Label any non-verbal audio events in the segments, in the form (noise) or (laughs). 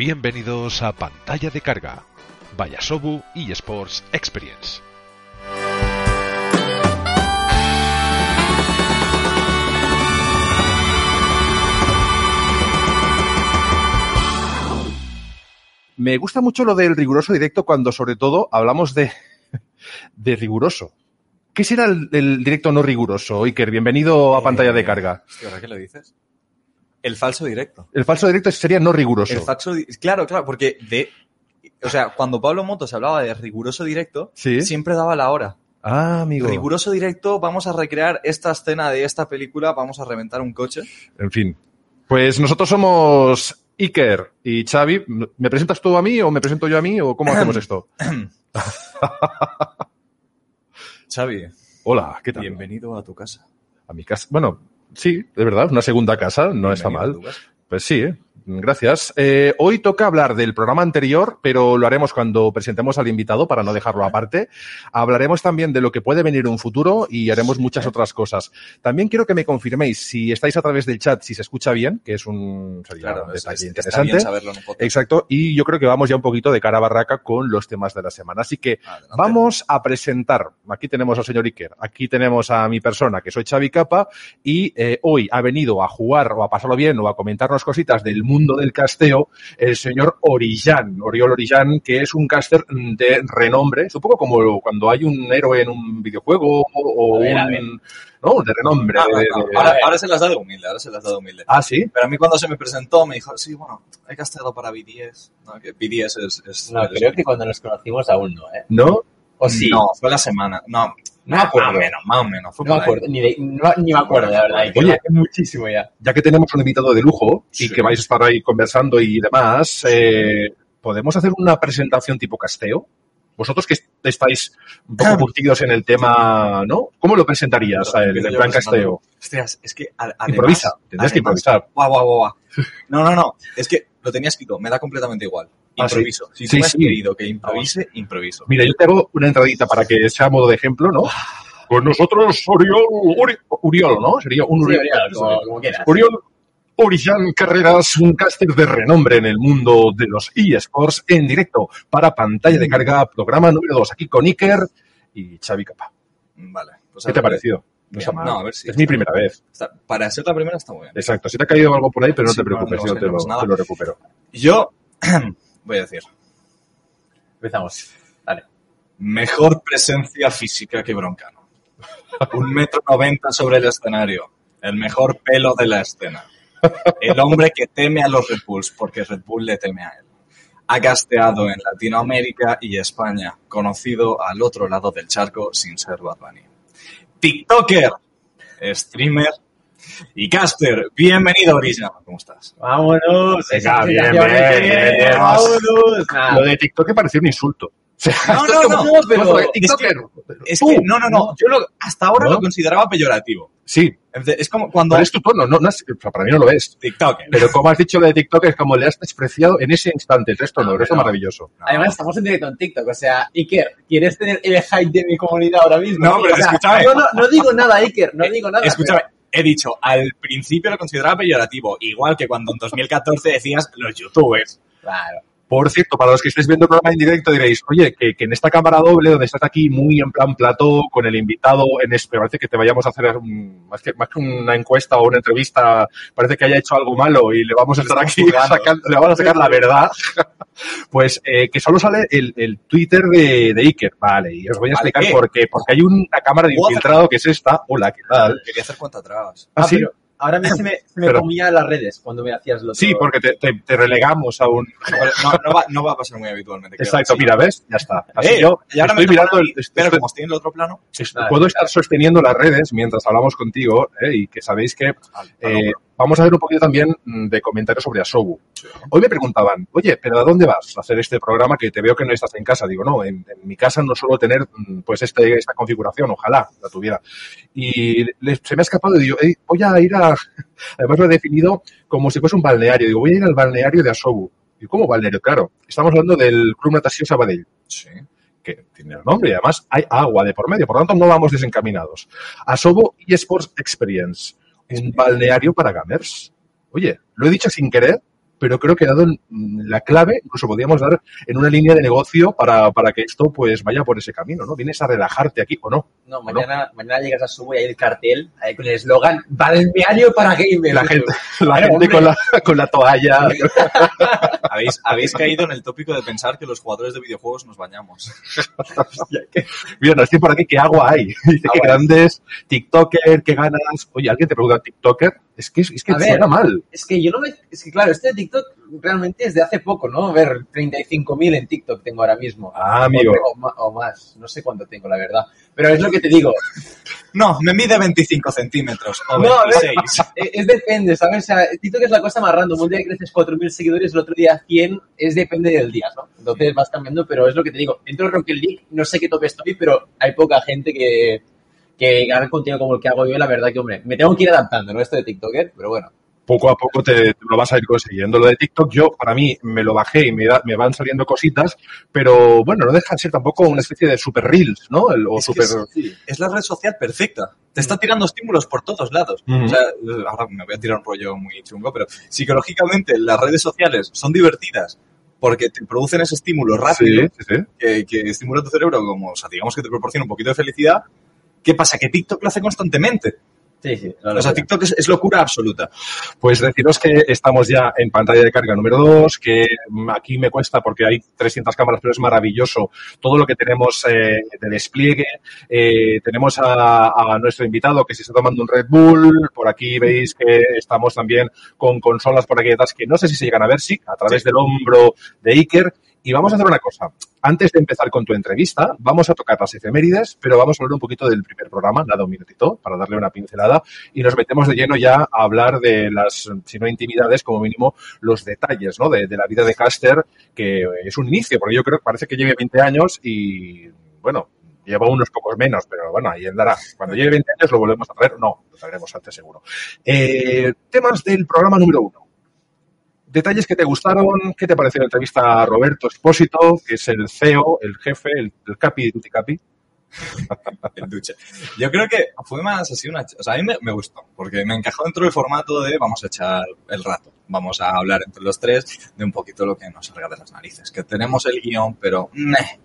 Bienvenidos a Pantalla de Carga, Vayasobu eSports Experience. Me gusta mucho lo del riguroso directo cuando sobre todo hablamos de, de riguroso. ¿Qué será el, el directo no riguroso, Iker? Bienvenido a pantalla de carga. Hostia, ¿ahora qué lo dices? El falso directo. El falso directo sería no riguroso. El falso, claro, claro, porque de, o sea, cuando Pablo Motos hablaba de riguroso directo, Sí. siempre daba la hora. Ah, amigo. Riguroso directo, vamos a recrear esta escena de esta película, vamos a reventar un coche. En fin. Pues nosotros somos Iker y Xavi. ¿Me presentas tú a mí o me presento yo a mí o cómo hacemos esto? (clears throat) (laughs) Xavi, Hola, ¿qué tal? bienvenido a tu casa. A mi casa. Bueno, sí, de verdad, una segunda casa, no está Bienvenido mal. Pues sí, ¿eh? Gracias. Eh, hoy toca hablar del programa anterior, pero lo haremos cuando presentemos al invitado para no dejarlo aparte. Hablaremos también de lo que puede venir en un futuro y haremos muchas otras cosas. También quiero que me confirméis si estáis a través del chat, si se escucha bien, que es un, sería Claro, un detalle es- está interesante. bien en un. Exacto, y yo creo que vamos ya un poquito de cara a barraca con los temas de la semana. Así que Adelante. Vamos a presentar. Aquí tenemos al señor Iker, aquí tenemos a mi persona, que soy Xavi Capa, y eh, hoy ha venido a jugar o a pasarlo bien o a comentarnos cositas del mundo del casteo el señor Orillán, Oriol Orillán, que es un caster de renombre, supongo como cuando hay un héroe en un videojuego o A ver, a un... No, de renombre. Ah, de- no, de- ahora, ahora se las da de humilde, ahora se las da de humilde. Ah, sí. Pero a mí cuando se me presentó me dijo, sí, bueno, he casteado para BDS. No, que BDS es... es No, es- creo que cuando nos conocimos aún no, ¿eh? ¿No? O sí. No, fue la semana. No, No me acuerdo. Más o menos, más o menos. Fue No me acuerdo, ni, de- no- ni me acuerdo, la verdad. Oye. muchísimo ya. ya que tenemos un invitado de lujo y Sí. que vais a estar ahí conversando y demás, eh, ¿podemos hacer una presentación tipo casteo? Vosotros que estáis un poco curtidos en el tema, ¿no? ¿Cómo lo presentarías a él, en plan casteo? Hostias, es que además... Improvisa, tendrías que improvisar. Guau, guau, guau. No, no, no. Es que lo tenía escrito, me da completamente igual. Ah, sí. Improviso. Si Sí, tú me has sí. pedido que improvise, improviso. Mira, yo te hago una entradita para que sea modo de ejemplo, ¿no? Con nosotros, Oriol, Uri- Uriol, ¿no? Sería un Sí, Uriol. Oriol, Orillán Carreras, un caster de renombre en el mundo de los eSports en directo para pantalla de carga, programa número 2, aquí con Iker y Xavi Capa. Vale. Pues ¿Qué te ha parecido? No, Bien, a ver si es mi primera vez. para ser la primera está muy bien. Exacto. Si te ha caído algo por ahí, pero no Sí, te preocupes, no, yo lo, te lo recupero. Yo (clears throat) voy a decir, Empezamos. Vale. mejor presencia física que Broncano. (laughs) Un metro noventa sobre el escenario. El mejor pelo de la escena. El hombre que teme a los Red Bulls porque Red Bull le teme a él. Ha casteado en Latinoamérica y España, conocido al otro lado del charco sin ser Bad Bunny. TikToker, streamer y caster. Bienvenido, Orilla. ¿Cómo estás? Vámonos. Venga, bien, que-. Vámonos. Nada. Lo de TikTok me pareció un insulto. (laughs) No, no, no, pero es TikToker. Es que, no, no, no. Yo lo- hasta ahora ¿No? lo consideraba peyorativo. Sí, Es como cuando... pero es tu tono, no, no es- o sea, para mí no lo es. TikToker. Pero como has dicho lo de TikTok, es como le has despreciado en ese instante. El resto no, el resto No. maravilloso. Además, estamos en directo en TikTok. O sea, Iker, ¿quieres tener el hype de mi comunidad ahora mismo? No, pero O sea, escúchame. No digo nada, Iker. No digo nada. Escúchame, he dicho, al principio lo consideraba peyorativo, igual que cuando en 2014 decías los youtubers. Claro. Por cierto, para los que estéis viendo el programa en directo diréis, oye, que, que en esta cámara doble, donde estás aquí muy en plan plató, con el invitado, en este, parece que te vayamos a hacer un- más, que, más que una encuesta o una entrevista, parece que haya hecho algo malo y le vamos a estar aquí sacando, le vamos a sacar la verdad. (laughs) Pues eh, que solo sale el, el Twitter de, de Iker. Vale, y os voy a ¿Vale explicar qué? por qué. Porque hay una cámara de infiltrado que es esta. Hola, ¿qué tal? Quería hacer cuenta atrás. Ah, Ah, sí, pero ahora a mí se me, se me Pero- comía las redes cuando me hacías lo sí, porque te, te- te relegamos a un... No, no va, no va a pasar muy habitualmente. Exacto, mira, ¿ves? Ya está. Así Eh, yo y ahora estoy me mirando el... pero como estoy en el otro plano, Vale, puedo vale. estar sosteniendo las redes mientras hablamos contigo ¿eh? y que sabéis que eh. Vamos a ver un poquito también mm, de comentarios sobre Asobu. Hoy me preguntaban, oye, ¿pero a dónde vas a hacer este programa que te veo que no estás en casa? Digo, no, en, en mi casa no suelo tener mm, pues este, esta configuración, ojalá la tuviera. Y se me ha escapado y digo, "Ey, voy a ir a... (laughs) Además lo he definido como si fuese un balneario. Digo, voy a ir al balneario de Asobu. Y ¿cómo balneario? Claro, estamos hablando del Club Natació Sabadell Sí. que tiene el nombre y además hay agua de por medio, por lo tanto no vamos desencaminados. Asobo eSports Experience, un balneario para gamers. Oye, lo he dicho sin querer, pero creo que he dado la clave, incluso podríamos dar en una línea de negocio para, para que esto pues vaya por ese camino, ¿no? Vienes a relajarte aquí o no. No, mañana, mañana llegas a Subo y hay el cartel ahí con el eslogan balneario para gamers. La gente, la gente con, la, con la toalla. (laughs) ¿Habéis, habéis caído en el tópico de pensar que los jugadores de videojuegos nos bañamos. Mira, nos dicen por aquí qué agua hay. (laughs) Dice que hay. grandes, TikToker, qué ganas. Oye, alguien te pregunta TikToker. Es que, es que A ver. suena mal. Es que yo no me... Es que claro, este de TikTok realmente es de hace poco, ¿no? A ver, 35.000 en TikTok tengo ahora mismo. Ah, amigo. O, más, no sé cuánto tengo, la verdad. Pero es lo que te digo. No, me mide 25 centímetros o No, a ver. 26. (laughs) Es, es depende, ¿sabes? O sea, TikTok es la cosa más random. Un día creces 4.000 seguidores, el otro día 100. Es depende del día, ¿no? Entonces vas cambiando, pero es lo que te digo. Dentro de Rocket League, no sé qué tope estoy, pero hay poca gente que, que haga contenido como el que hago yo. La verdad que, hombre, me tengo que ir adaptando, ¿no? Esto de TikToker, pero bueno. Poco a poco te, te lo vas a ir consiguiendo. Lo de TikTok, yo, para mí, me lo bajé y me, da- me van saliendo cositas, pero bueno, no deja de ser tampoco una especie de super reels, ¿no? El- o Es super. es- Es la red social perfecta. Te está tirando estímulos por todos lados. O sea, ahora me voy a tirar un rollo muy chungo, pero psicológicamente las redes sociales son divertidas porque te producen ese estímulo rápido Sí, sí, sí. que, que estimula tu cerebro, como, o sea, digamos que te proporciona un poquito de felicidad. ¿Qué pasa? Que TikTok lo hace constantemente. Sí, sí. O sea, TikTok es, es locura absoluta. Pues deciros que estamos ya en pantalla de carga número 2, que aquí me cuesta porque hay 300 cámaras, pero es maravilloso todo lo que tenemos eh, de despliegue. Eh, tenemos a, a nuestro invitado que se está tomando un Red Bull. Por aquí veis que estamos también con consolas por aquí detrás que no sé si se llegan a ver, sí, a través del hombro de Iker. Y vamos a hacer una cosa. Antes de empezar con tu entrevista, vamos a tocar las efemérides, pero vamos a hablar un poquito del primer programa, nada, un minutito, para darle una pincelada, y nos metemos de lleno ya a hablar de las, si no intimidades, como mínimo los detalles, ¿no? De, la vida de Caster, que es un inicio, porque yo creo que parece que lleve 20 años y, bueno, lleva unos pocos menos, pero bueno, ahí andará. Cuando lleve 20 años lo volvemos a traer, no, lo traeremos antes seguro. Eh, temas del programa número uno. Detalles que te gustaron, ¿qué te pareció la entrevista a Roberto Espósito, que es el CEO, el jefe, el, el capi de Tutti Capi? (laughs) el duche. Yo creo que fue más así una... O sea, a mí me, me gustó, porque me encajó dentro del formato de vamos a echar el rato, vamos a hablar entre los tres de un poquito lo que nos salga de las narices, que tenemos el guion, pero... meh.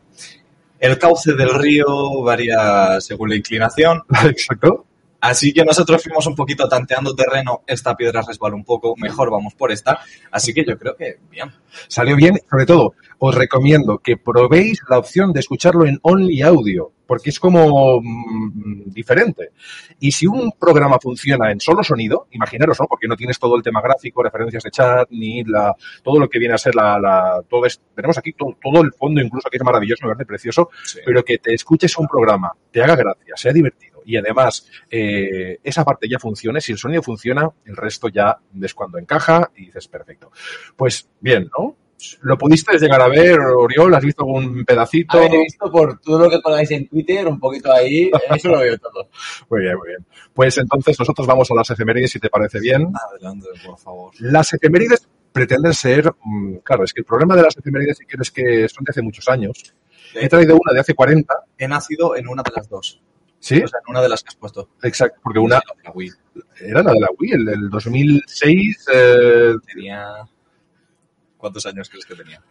El cauce del río varía según la inclinación, (laughs) Exacto. Así que nosotros fuimos un poquito tanteando terreno, esta piedra resbala un poco, mejor vamos por esta, así que yo creo que bien. Salió bien, sobre todo, os recomiendo que probéis la opción de escucharlo en Only Audio, porque es como mm, diferente. Y si un programa funciona en solo sonido, imaginaros, ¿no? Porque no tienes todo el tema gráfico, referencias de chat, ni la, todo lo que viene a ser la, la todo es- tenemos aquí todo, todo el fondo, incluso que es maravilloso, me parece precioso, Sí. pero que te escuches un programa, te haga gracia, sea divertido y además eh, esa parte ya funcione, si el sonido funciona, el resto ya es cuando encaja y dices perfecto. Pues bien, ¿no? ¿Lo pudiste llegar a ver, Oriol? ¿Has visto algún pedacito? Ver, he visto por todo lo que colgáis en Twitter, un poquito ahí, eso lo veo todo. (laughs) Muy bien, muy bien. Pues entonces nosotros vamos a las efemérides, si te parece bien. Adelante, por favor. Las efemérides pretenden ser, mm, claro, es que el problema de las efemérides, si quieres, que son de hace muchos años. He traído una de hace 40, He nacido en una de las dos. ¿Sí? O sea, en una de las que has puesto. Exacto, porque una La Wii. era la de la Wii, el, el 2006, eh, Tenía... ¿Cuántos años crees que tenía?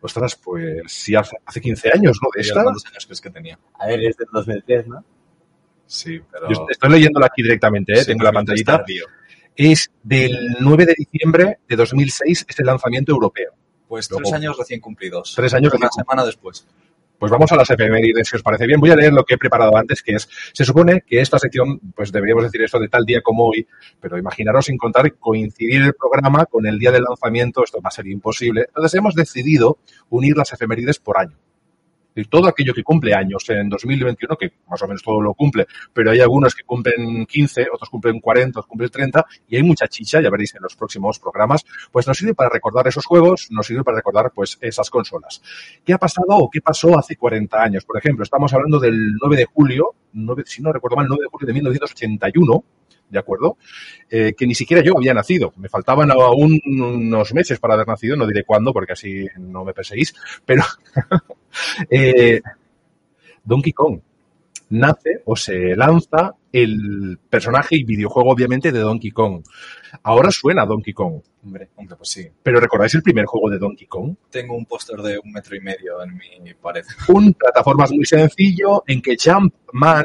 ostras, pues sí, hace, hace 15 años, ¿no? De esta. ¿Cuántos años crees que tenía? A ver, es del 2003, ¿no? Sí, pero... Yo estoy leyéndola aquí directamente, ¿eh? Sí, tengo la pantallita. tardío. Es del 9 de diciembre de 2006, es el lanzamiento europeo. Pues Luego- tres años recién cumplidos. Tres años Una recién semana después. Pues vamos a las efemérides, si os parece bien. Voy a leer lo que he preparado antes, que es, se supone que esta sección, pues deberíamos decir esto de tal día como hoy, pero imaginaros encontrar coincidir el programa con el día del lanzamiento, esto va a ser imposible. Entonces hemos decidido unir las efemérides por año. Todo aquello que cumple años en 2021, que más o menos todo lo cumple, pero hay algunos que cumplen 15, otros cumplen 40, otros cumplen 30, y hay mucha chicha, ya veréis en los próximos programas, pues nos sirve para recordar esos juegos, nos sirve para recordar pues esas consolas. ¿Qué ha pasado o qué pasó hace 40 años? Por ejemplo, estamos hablando del 9 de julio, 9 si no recuerdo mal, 9 de julio de 1981, ¿de acuerdo? Eh, que ni siquiera yo había nacido. Me faltaban aún unos meses para haber nacido, no diré cuándo, porque así no me perseguís, pero (laughs) eh, Donkey Kong nace o se lanza el personaje y videojuego, obviamente, de Donkey Kong. Ahora suena Donkey Kong. Hombre. Hombre, pues sí. Pero ¿recordáis el primer juego de Donkey Kong? Tengo un póster de un metro y medio en mi pared. Un plataformas muy sencillo en que Jumpman,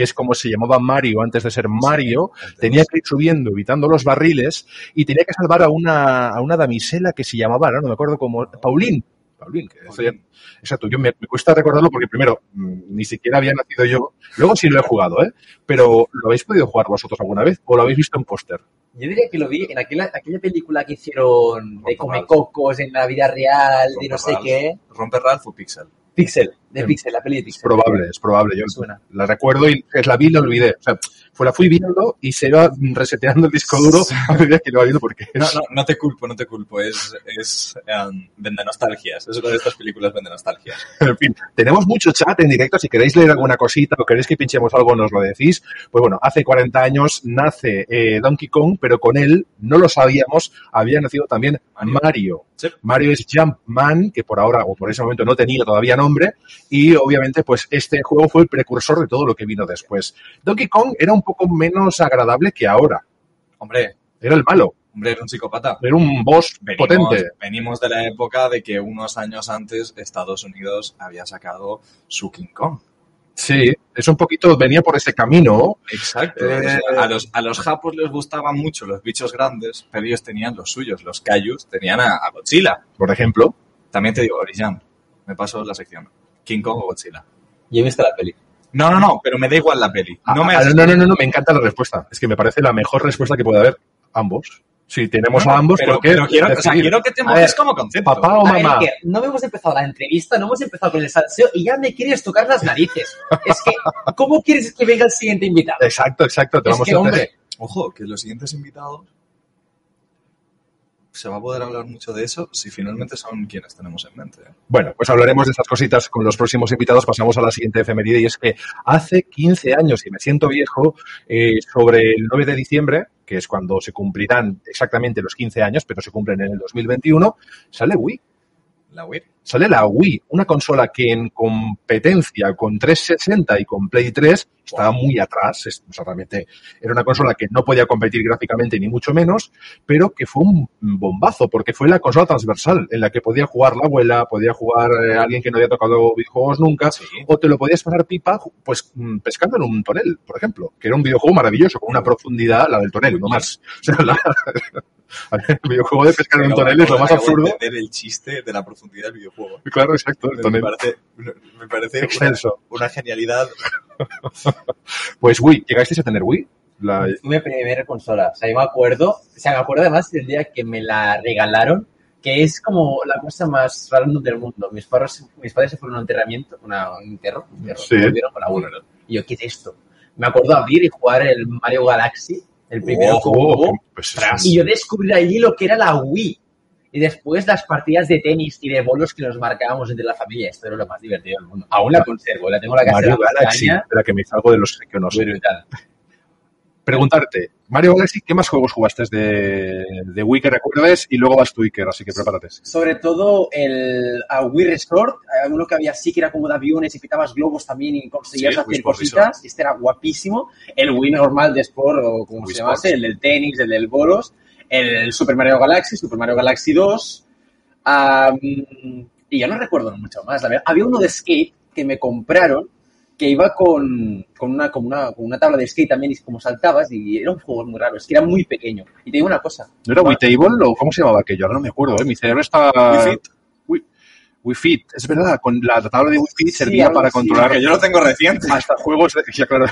que es como se llamaba Mario antes de ser Mario, tenía que ir subiendo, evitando los barriles, y tenía que salvar a una, a una damisela que se llamaba, ahora no me acuerdo cómo, Pauline. Pauline, que eso ya- exacto, yo me, me cuesta recordarlo porque primero, mm, ni siquiera había nacido yo, luego sí lo he jugado, ¿eh? Pero ¿lo habéis podido jugar vosotros alguna vez o lo habéis visto en póster? Yo diría que lo vi en aquella, aquella película que hicieron de Romper Come Ralph. Cocos en la vida real, de no sé Ralph. qué. ¿Rompe Ralph o Pixel? Pixel, de. Pixel, la peli de Es Pixel. probable, es probable. Yo suena. la recuerdo y es la vi y la olvidé. O sea, fue la fui viendo y se iba reseteando el disco duro a medida que lo iba viendo porque No, no, no te culpo, no te culpo. Es, es um, vende nostalgias. Es una de estas películas vende nostalgias. (laughs) En fin, tenemos mucho chat en directo. Si queréis leer alguna cosita o queréis que pinchemos algo, nos lo decís. Pues bueno, hace 40 años nace eh, Donkey Kong, pero con él, no lo sabíamos, había nacido también Mario. Mario. Sí. Mario es Jumpman, que por ahora o por ese momento no tenía todavía nombre, y obviamente pues este juego fue el precursor de todo lo que vino después. Donkey Kong era un poco menos agradable que ahora. Hombre, Era el malo, hombre, era un psicópata. era un boss Venimos, potente. venimos de la época de que unos años antes Estados Unidos había sacado su King Kong. Sí, es un poquito, venía por ese camino. Exacto. Eh, O sea, a, los, a los japos les gustaban mucho los bichos grandes, pero ellos tenían los suyos. Los Kaijus tenían a, a Godzilla. Por ejemplo, También te digo, Orijan, me paso la sección. King Kong o Godzilla. Yo he visto la peli. No, no, no, pero me da igual la peli. No me Ah, no, no, no, no, me encanta la respuesta. Es que me parece la mejor respuesta que puede haber. Ambos. Si tenemos No, a ambos, pero, ¿por qué? pero quiero, o sea, quiero que te mojes como concepto. Papá o A ver, mamá. Iker, no hemos empezado la entrevista, no hemos empezado con el salseo y ya me quieres tocar las narices. Es que, ¿cómo quieres que venga el siguiente invitado? Exacto, exacto. Te Es vamos que, a hombre, Ojo, que los siguientes invitados se va a poder hablar mucho de eso si finalmente son quienes tenemos en mente. Bueno, pues hablaremos de estas cositas con los próximos invitados. Pasamos a la siguiente efeméride y es que hace 15 años, y me siento viejo, eh, sobre el 9 de diciembre, que es cuando se cumplirán exactamente los 15 años, pero se cumplen en el 2021, sale Wii. La Wii. Sale la Wii, una consola que en competencia con 360 y con Play 3 estaba muy atrás. O sea, realmente era una consola que no podía competir gráficamente ni mucho menos, pero que fue un bombazo porque fue la consola transversal en la que podía jugar la abuela, podía jugar eh, alguien que no había tocado videojuegos nunca, Sí. o te lo podías pasar pipa pues mm, pescando en un tonel, por ejemplo, que era un videojuego maravilloso con una profundidad, la del tonel, no más. (laughs) O sea, la- (laughs) el videojuego de pescar en un tonel es lo más absurdo. el chiste de la profundidad del videojuego. Claro, exacto, Me parece, me parece una, genialidad. (laughs) Pues Wii, ¿llegasteis a tener Wii? La- fue mi primera consola. O sea, yo me acuerdo, o sea, me acuerdo además del día que me la regalaron, que es como la cosa más random del mundo. Mis padres, mis padres se fueron a un enterramiento, una, un entierro, un entierro, Sí. y volvieron con la Wii. Y yo, ¿qué es esto? Me acuerdo abrir y jugar el Mario Galaxy, el primero que hubo, pues y yo descubrí allí lo que era la Wii. Y después las partidas de tenis y de bolos que nos marcábamos entre la familia. Esto era lo más divertido del mundo. Aún la conservo, la tengo en la casa Mario de la Galaxy, montaña. espera que me salgo de los que no sé. Brutal. Preguntarte, Mario Galaxy, ¿qué más juegos jugaste de, de Wii que recuerdes? Y luego vas tú, Iker, así que prepárate. Sobre todo el a Wii Resort, uno que había así que era como de aviones y pitabas globos también y conseguías Sí, hacer cositas. Este era guapísimo. El Wii normal de Sport, o como Wii se llamase, Sports. el del tenis, el del bolos. El Super Mario Galaxy, Super Mario Galaxy 2. am, y ya no recuerdo mucho más. la verdad. Había uno de skate que me compraron que iba con, con, una, con, una, con una tabla de skate también y como saltabas y era un juego muy raro, es que era muy pequeño. Y te digo una cosa, ¿No era Wii Table o cómo se llamaba aquello? Ahora no me acuerdo, ¿eh? Mi cerebro está... Wii Fit. Wii, Wii Fit, es verdad, con la tabla de Wii Fit Sí, servía para controlar Que yo lo tengo reciente. hasta juegos de, (laughs) ya, claro,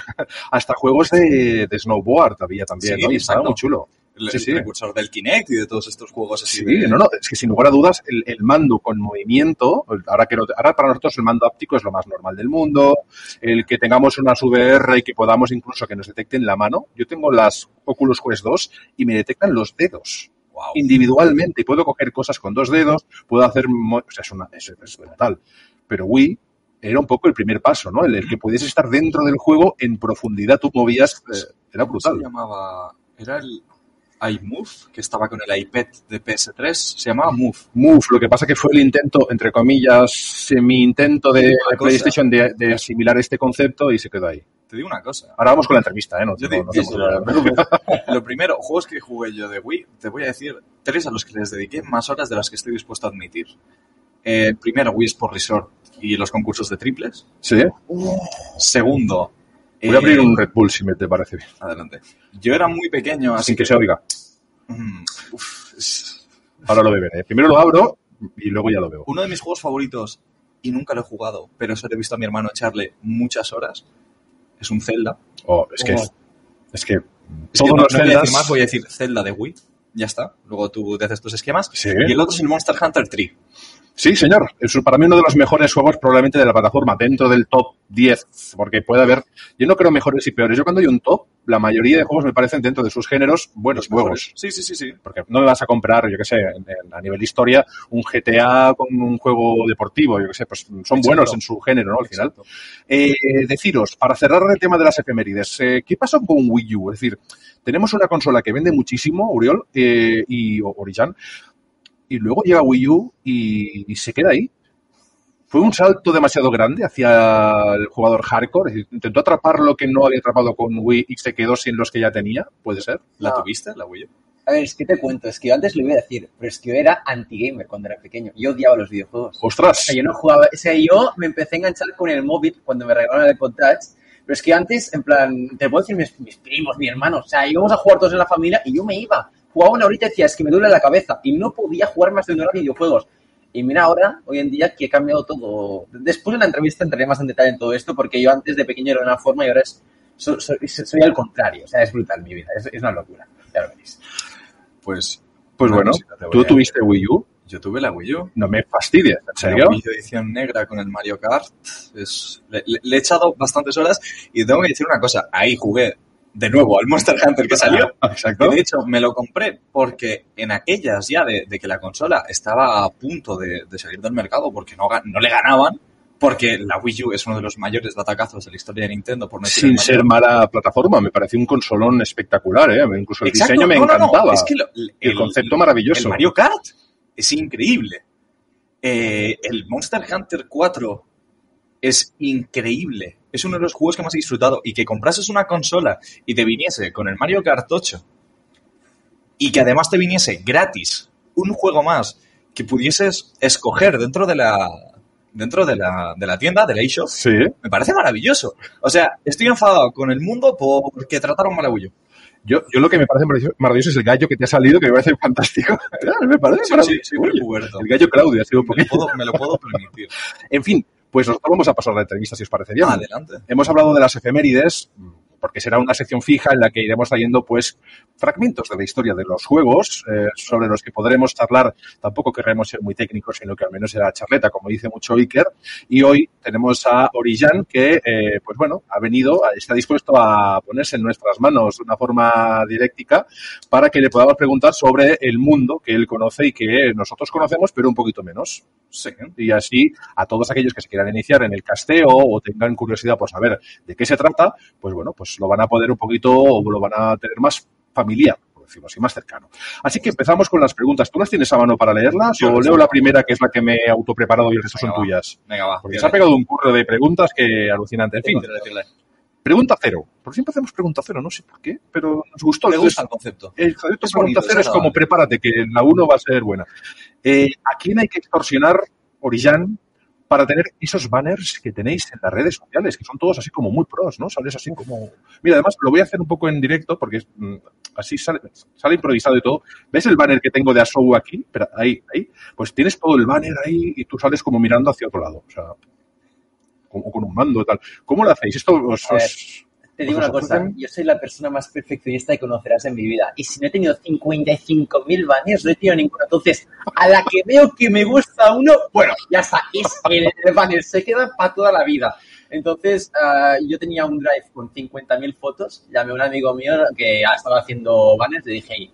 hasta juegos de, de snowboard había también, Sí, ¿no? Y estaba muy chulo. El, Sí, el sí. precursor del Kinect y de todos estos juegos así. Sí, de- no, no, es que sin lugar a dudas el, el mando con movimiento, ahora, que no- ahora para nosotros el mando áptico es lo más normal del mundo, el que tengamos unas VR y que podamos incluso que nos detecten la mano. Yo tengo las Oculus Quest 2 y me detectan los dedos individualmente y puedo coger cosas con dos dedos, puedo hacer, o sea, es, una, es, es brutal. Pero Wii era un poco el primer paso, ¿no? El, el que pudiese estar dentro del juego en profundidad, tú movías, eh, era ¿Cómo se brutal. llamaba? Era el iMove, que estaba con el iPad de PS3. Se llamaba Move. Move, lo que pasa que fue el intento, entre comillas, semi-intento de. PlayStation de, de asimilar este concepto y se quedó ahí. te digo una cosa. Ahora vamos con la entrevista, ¿eh? No, Yo no- no Lo primero, juegos que jugué yo de Wii, te voy a decir tres a los que les dediqué más horas de las que estoy dispuesto a admitir. Eh, primero, Wii Sport Resort y los concursos de triples. Sí. Segundo, Voy a abrir eh, un Red Bull si me te parece bien. Adelante. Yo era muy pequeño, así Sin que se oiga. Mm, Ahora lo beberé. Primero lo abro y luego ya lo veo. uno de mis juegos favoritos, y nunca lo he jugado, pero se lo he visto a mi hermano echarle muchas horas, es un Zelda. Oh, es que Oh. es, que Es que no, los no voy a decir Zeldas- más, voy a decir Zelda de Wii. Ya está. Luego tú te haces tus esquemas. Sí. Y el otro es el Monster Hunter 3. Sí, señor. Es para mí uno de los mejores juegos probablemente de la plataforma, dentro del top 10, porque puede haber, yo no creo mejores y peores. Yo cuando hay un top, la mayoría de juegos me parecen dentro de sus géneros buenos juegos. Sí, sí, sí, sí. Porque no me vas a comprar, yo qué sé, en- en- a nivel historia, un GTA con un juego deportivo, yo qué sé, pues son Exacto. buenos en su género, ¿no? Al final. Eh, deciros, para cerrar el tema de las efemérides, eh, ¿qué pasó con Wii U? Es decir, tenemos una consola que vende muchísimo, Uriol eh, y Orijan, y luego llega Wii U y, y se queda ahí. Fue un salto demasiado grande hacia el jugador hardcore, es decir, intentó atrapar lo que no había atrapado con Wii y se quedó sin los que ya tenía, puede ser. ¿La No. tuviste, la Wii U? A ver, es que te cuento, es que yo antes lo iba a decir, pero es que yo era anti-gamer cuando era pequeño. Yo odiaba los videojuegos. O Ostras, sea, yo no jugaba, o sea, yo me empecé a enganchar con el móvil cuando me regalaron el Touch, pero es que antes, en plan, te puedo decir mis, mis primos, mi hermano, o sea, íbamos a jugar todos en la familia y yo me iba. Jugaba una horita y decía, es que me duele la cabeza y no podía jugar más de una hora a videojuegos. Y mira ahora, hoy en día, que he cambiado todo. Después en la entrevista entraré más en detalle en todo esto, porque yo antes de pequeño era de una forma y ahora es, soy, soy, soy al contrario. O sea, es brutal mi vida, es, es una locura. Ya lo veréis. Pues, pues bueno, tú tuviste Wii U. Yo tuve la Wii U. no me fastidies, ¿en La serio? Wii U edición negra con el Mario Kart. Es, le, le- le he echado bastantes horas y tengo que decir una cosa. Ahí jugué de nuevo al Monster Hunter que salió. (laughs) Exacto. Que de hecho me lo compré porque en aquellas ya de, de que la consola estaba a punto de, de salir del mercado porque no, le ganaban, porque la Wii U es uno de los mayores batacazos de la historia de Nintendo, por no Sin mayor. ser mala plataforma, me pareció un consolón espectacular, ¿eh? Incluso el Exacto, diseño me no, no, no, encantaba. Es que lo- el, el concepto maravilloso. El Mario Kart es increíble. Eh, el Monster Hunter 4 es increíble. Es uno de los juegos que más he disfrutado. Y que comprases una consola y te viniese con el Mario Kart 8 y que además te viniese gratis un juego más que pudieses escoger dentro de la dentro de la, de la tienda, del eShop, Sí, me parece maravilloso. O sea, estoy enfadado con el mundo porque trataron mal a yo, yo lo que me parece maravilloso- es el gallo que te ha salido, que me parece fantástico. (laughs) me parece Sí, maravilloso. el gallo Claudio ha sido un Me lo poquito. puedo, me lo puedo permitir. (laughs) En fin, pues nosotros vamos a pasar la entrevista, si os parece bien. Adelante. Hemos hablado de las efemérides, porque será una sección fija en la que iremos trayendo pues fragmentos de la historia de los juegos eh, sobre los que podremos charlar. Tampoco querremos ser muy técnicos, sino que al menos será charleta, como dice mucho Iker. Y hoy tenemos a Orijan que, eh, pues bueno, ha venido, está dispuesto a ponerse en nuestras manos de una forma didáctica para que le podamos preguntar sobre el mundo que él conoce y que nosotros conocemos, pero un poquito menos. Sí. Y así, a todos aquellos que se quieran iniciar en el casteo o tengan curiosidad por saber de qué se trata, pues bueno, pues lo van a poder un poquito o lo van a tener más familiar, por decirlo así, más cercano. Así que empezamos con las preguntas. ¿Tú las tienes a mano para leerlas Yo o leo la primera, que es la que me he autopreparado y el resto son va. tuyas? Venga, va. Porque se ha pegado un curro de preguntas que alucinante. En fin, pregunta cero. Por siempre hacemos pregunta cero, no sé por qué, pero nos gustó. Me gusta el concepto. el concepto Es pregunta cero es como prepárate, que la 1 va a ser buena. Eh, ¿A quién hay que extorsionar, Orillán, para tener esos banners que tenéis en las redes sociales, que son todos así como muy pros, ¿no? Sales así como... Mira, además lo voy a hacer un poco en directo porque mm, así sale, sale improvisado y todo. ¿Ves el banner que tengo de Asou aquí? Pero ahí, ahí. Pues tienes todo el banner ahí y tú sales como mirando hacia otro lado. O sea, como con un mando y tal. ¿Cómo lo hacéis? Esto os- Te digo os una cosa, yo soy la persona más perfeccionista que conocerás en mi vida. Y si no he tenido 55.000 banners, no he tenido ninguno. Entonces, a la que veo que me gusta uno, bueno, ya está, es el, banner, se queda para toda la vida. Entonces, ah, yo tenía un drive con 50.000 fotos, llamé a un amigo mío que estaba haciendo banners, le dije, "Ey,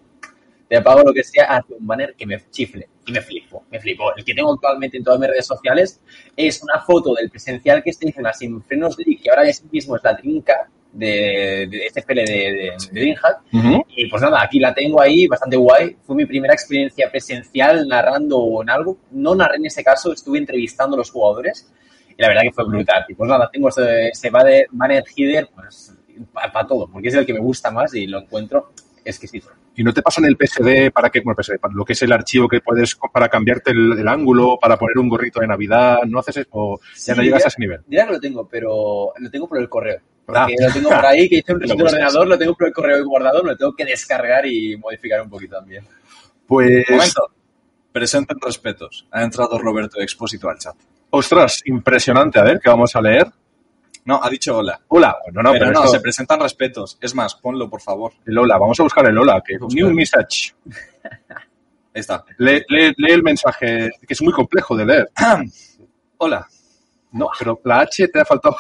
te pago lo que sea, haz un banner que me chifle. Y me flipo, me flipo. El que tengo actualmente en todas mis redes sociales es una foto del presencial que se hizo en la Sin Frenos League, que ahora es mismo es la trinca de, de este FL de, de, de DreamHack. Ujú. Y pues nada, aquí la tengo ahí, bastante guay. Fue mi primera experiencia presencial narrando en algo. No narré en ese caso, estuve entrevistando a los jugadores. Y la verdad que fue brutal. Y pues nada, tengo este, este Banner Header pues, para todo, porque es el que me gusta más y lo encuentro exquisito. ¿Y no te pasan el PSD para que, bueno, PSD, para lo que es el archivo que puedes para cambiarte el, el ángulo, para poner un gorrito de Navidad? ¿No haces eso? ¿O ya no Sí, llegas ya- a ese nivel? Diría que lo tengo, pero lo tengo por el correo. Porque Ah. lo tengo por ahí, que hice un reset del ordenador, lo tengo por el correo guardado, me lo tengo que descargar y modificar un poquito también. Pues, Momento. Presenten respetos. Ha entrado Roberto Expósito al chat. ostras, impresionante. A ver, ¿qué vamos a leer? No, ha dicho hola. Hola. No, no, pero pero, no, esto- se presentan respetos. Es más, ponlo, por favor. el hola. Vamos a buscar el hola. Que, new message. Ahí está. Lee, lee- lee el mensaje, que es muy complejo de leer. Hola. No, pero la H te ha faltado.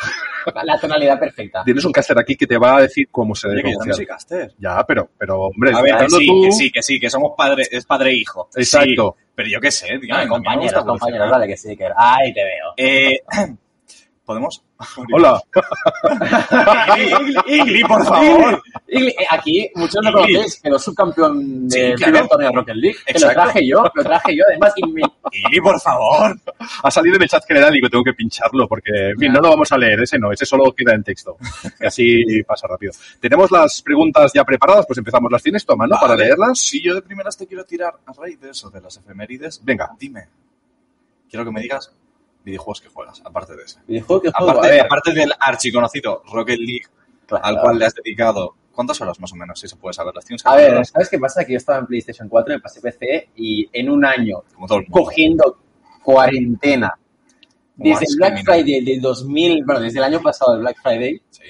La tonalidad perfecta. Tienes un caster aquí que te va a decir cómo se debe Oye, que yo también soy pronunciar. caster. Ya, pero, pero hombre, A ver, que estando sí, tú- que sí, que sí, que somos padre, es padre e hijo. Exacto. Sí, pero yo qué sé, tío. Gusta compañeros, compañeros, vale que sí, que Ay, te veo. Eh, ¿Podemos? Hola. Igli, Igli, por favor. Y eh, aquí, muchos lo Igli. conocéis, quedó subcampeón Sí, del claro. primer torneo de Rocket League. Que lo traje yo, lo traje yo, además, y me- Igli, por favor. Ha salido en el chat general y digo, tengo que pincharlo porque, en fin, no lo vamos a leer, ese no, ese solo queda en texto. Y así pasa rápido. Tenemos las preguntas ya preparadas, pues empezamos. ¿Las tienes, Toma, no? Para Vale. leerlas. Si yo de primeras te quiero tirar a raíz de eso, de las efemérides, Venga. dime. Quiero que me digas videojuegos que juegas, aparte de ese. videojuego que juego, Aparte, del archiconocido Rocket League, Claro. al cual le has dedicado. ¿Cuántas horas más o menos, si se puede saber? ¿Las tienes A ver? ¿sabes qué pasa? Que yo estaba en PlayStation 4, me pasé PC y en un año cogiendo cuarentena desde el Black criminal. Friday del 2000, bueno, desde el año pasado, el Black Friday, Sí.